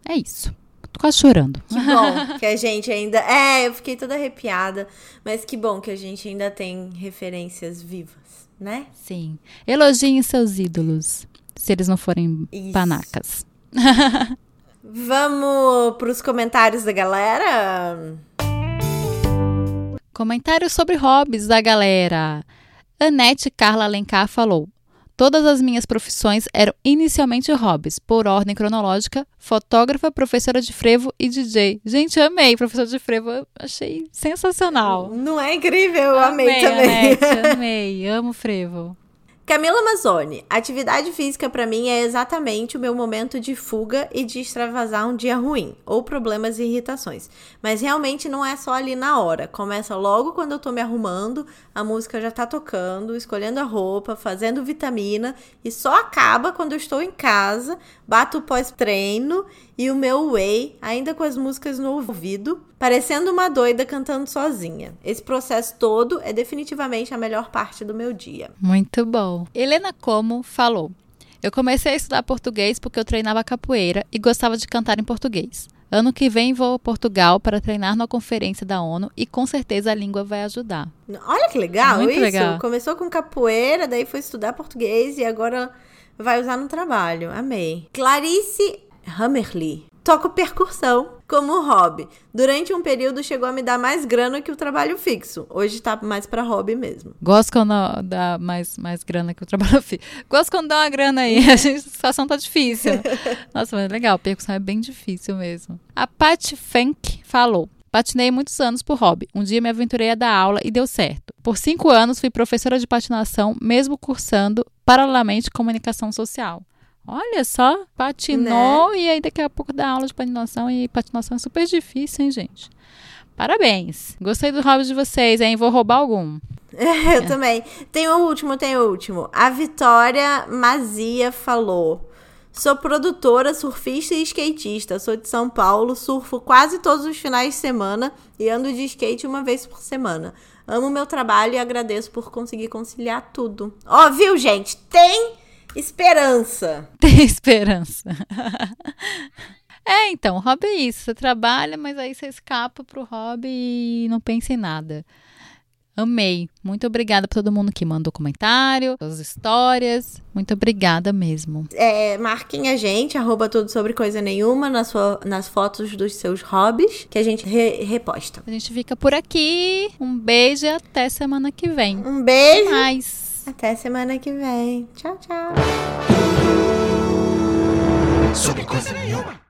É isso. Tô quase chorando. Que bom que a gente ainda. É, eu fiquei toda arrepiada. Mas que bom que a gente ainda tem referências vivas, né? Sim. Elogiem seus ídolos. Se eles não forem Isso. panacas. Vamos para os comentários da galera? Comentários sobre hobbies da galera. Anete Carla Alencar falou: Todas as minhas profissões eram inicialmente hobbies, por ordem cronológica: fotógrafa, professora de frevo e DJ. Gente, amei professora de frevo, achei sensacional. Não é incrível? Eu amei, amei também. Anete, amei, amo frevo. Camila Mazzoni, atividade física para mim é exatamente o meu momento de fuga e de extravasar um dia ruim, ou problemas e irritações. Mas realmente não é só ali na hora. Começa logo quando eu tô me arrumando, a música já tá tocando, escolhendo a roupa, fazendo vitamina, e só acaba quando eu estou em casa, bato pós-treino e o meu whey, ainda com as músicas no ouvido, parecendo uma doida cantando sozinha. Esse processo todo é definitivamente a melhor parte do meu dia. Muito bom. Helena Como falou: Eu comecei a estudar português porque eu treinava capoeira e gostava de cantar em português. Ano que vem vou a Portugal para treinar na conferência da ONU e com certeza a língua vai ajudar. Olha que legal Muito isso. legal. Começou com capoeira, daí foi estudar português e agora vai usar no trabalho. Amei. Clarice Hammerly. Toco percussão como hobby. Durante um período chegou a me dar mais grana que o trabalho fixo. Hoje tá mais pra hobby mesmo. Gosto quando dá mais, mais grana que o trabalho fixo. Gosto quando dá uma grana aí. A, gente, a situação tá difícil. Nossa, mas é legal. Percussão é bem difícil mesmo. A Pat Funk falou. Patinei muitos anos por hobby. Um dia me aventurei a dar aula e deu certo. Por cinco anos fui professora de patinação, mesmo cursando paralelamente comunicação social. Olha só, patinou né? e aí daqui a pouco dá aula de patinação e patinação é super difícil, hein, gente? Parabéns. Gostei do hobby de vocês, hein? Vou roubar algum. eu é. também. Tem o último, tem o último. A Vitória Mazia falou: Sou produtora, surfista e skatista. Sou de São Paulo, surfo quase todos os finais de semana e ando de skate uma vez por semana. Amo meu trabalho e agradeço por conseguir conciliar tudo. Ó, oh, viu, gente? Tem Esperança. Tem esperança. é, então, hobby é isso. Você trabalha, mas aí você escapa pro hobby e não pensa em nada. Amei. Muito obrigada para todo mundo que mandou comentário, as histórias. Muito obrigada mesmo. É, marquem a gente, arroba tudo sobre coisa nenhuma, nas, nas fotos dos seus hobbies, que a gente re reposta. A gente fica por aqui. Um beijo e até semana que vem. Um beijo. Até mais. Até semana que vem. Tchau, tchau. Sobre coisa nenhuma.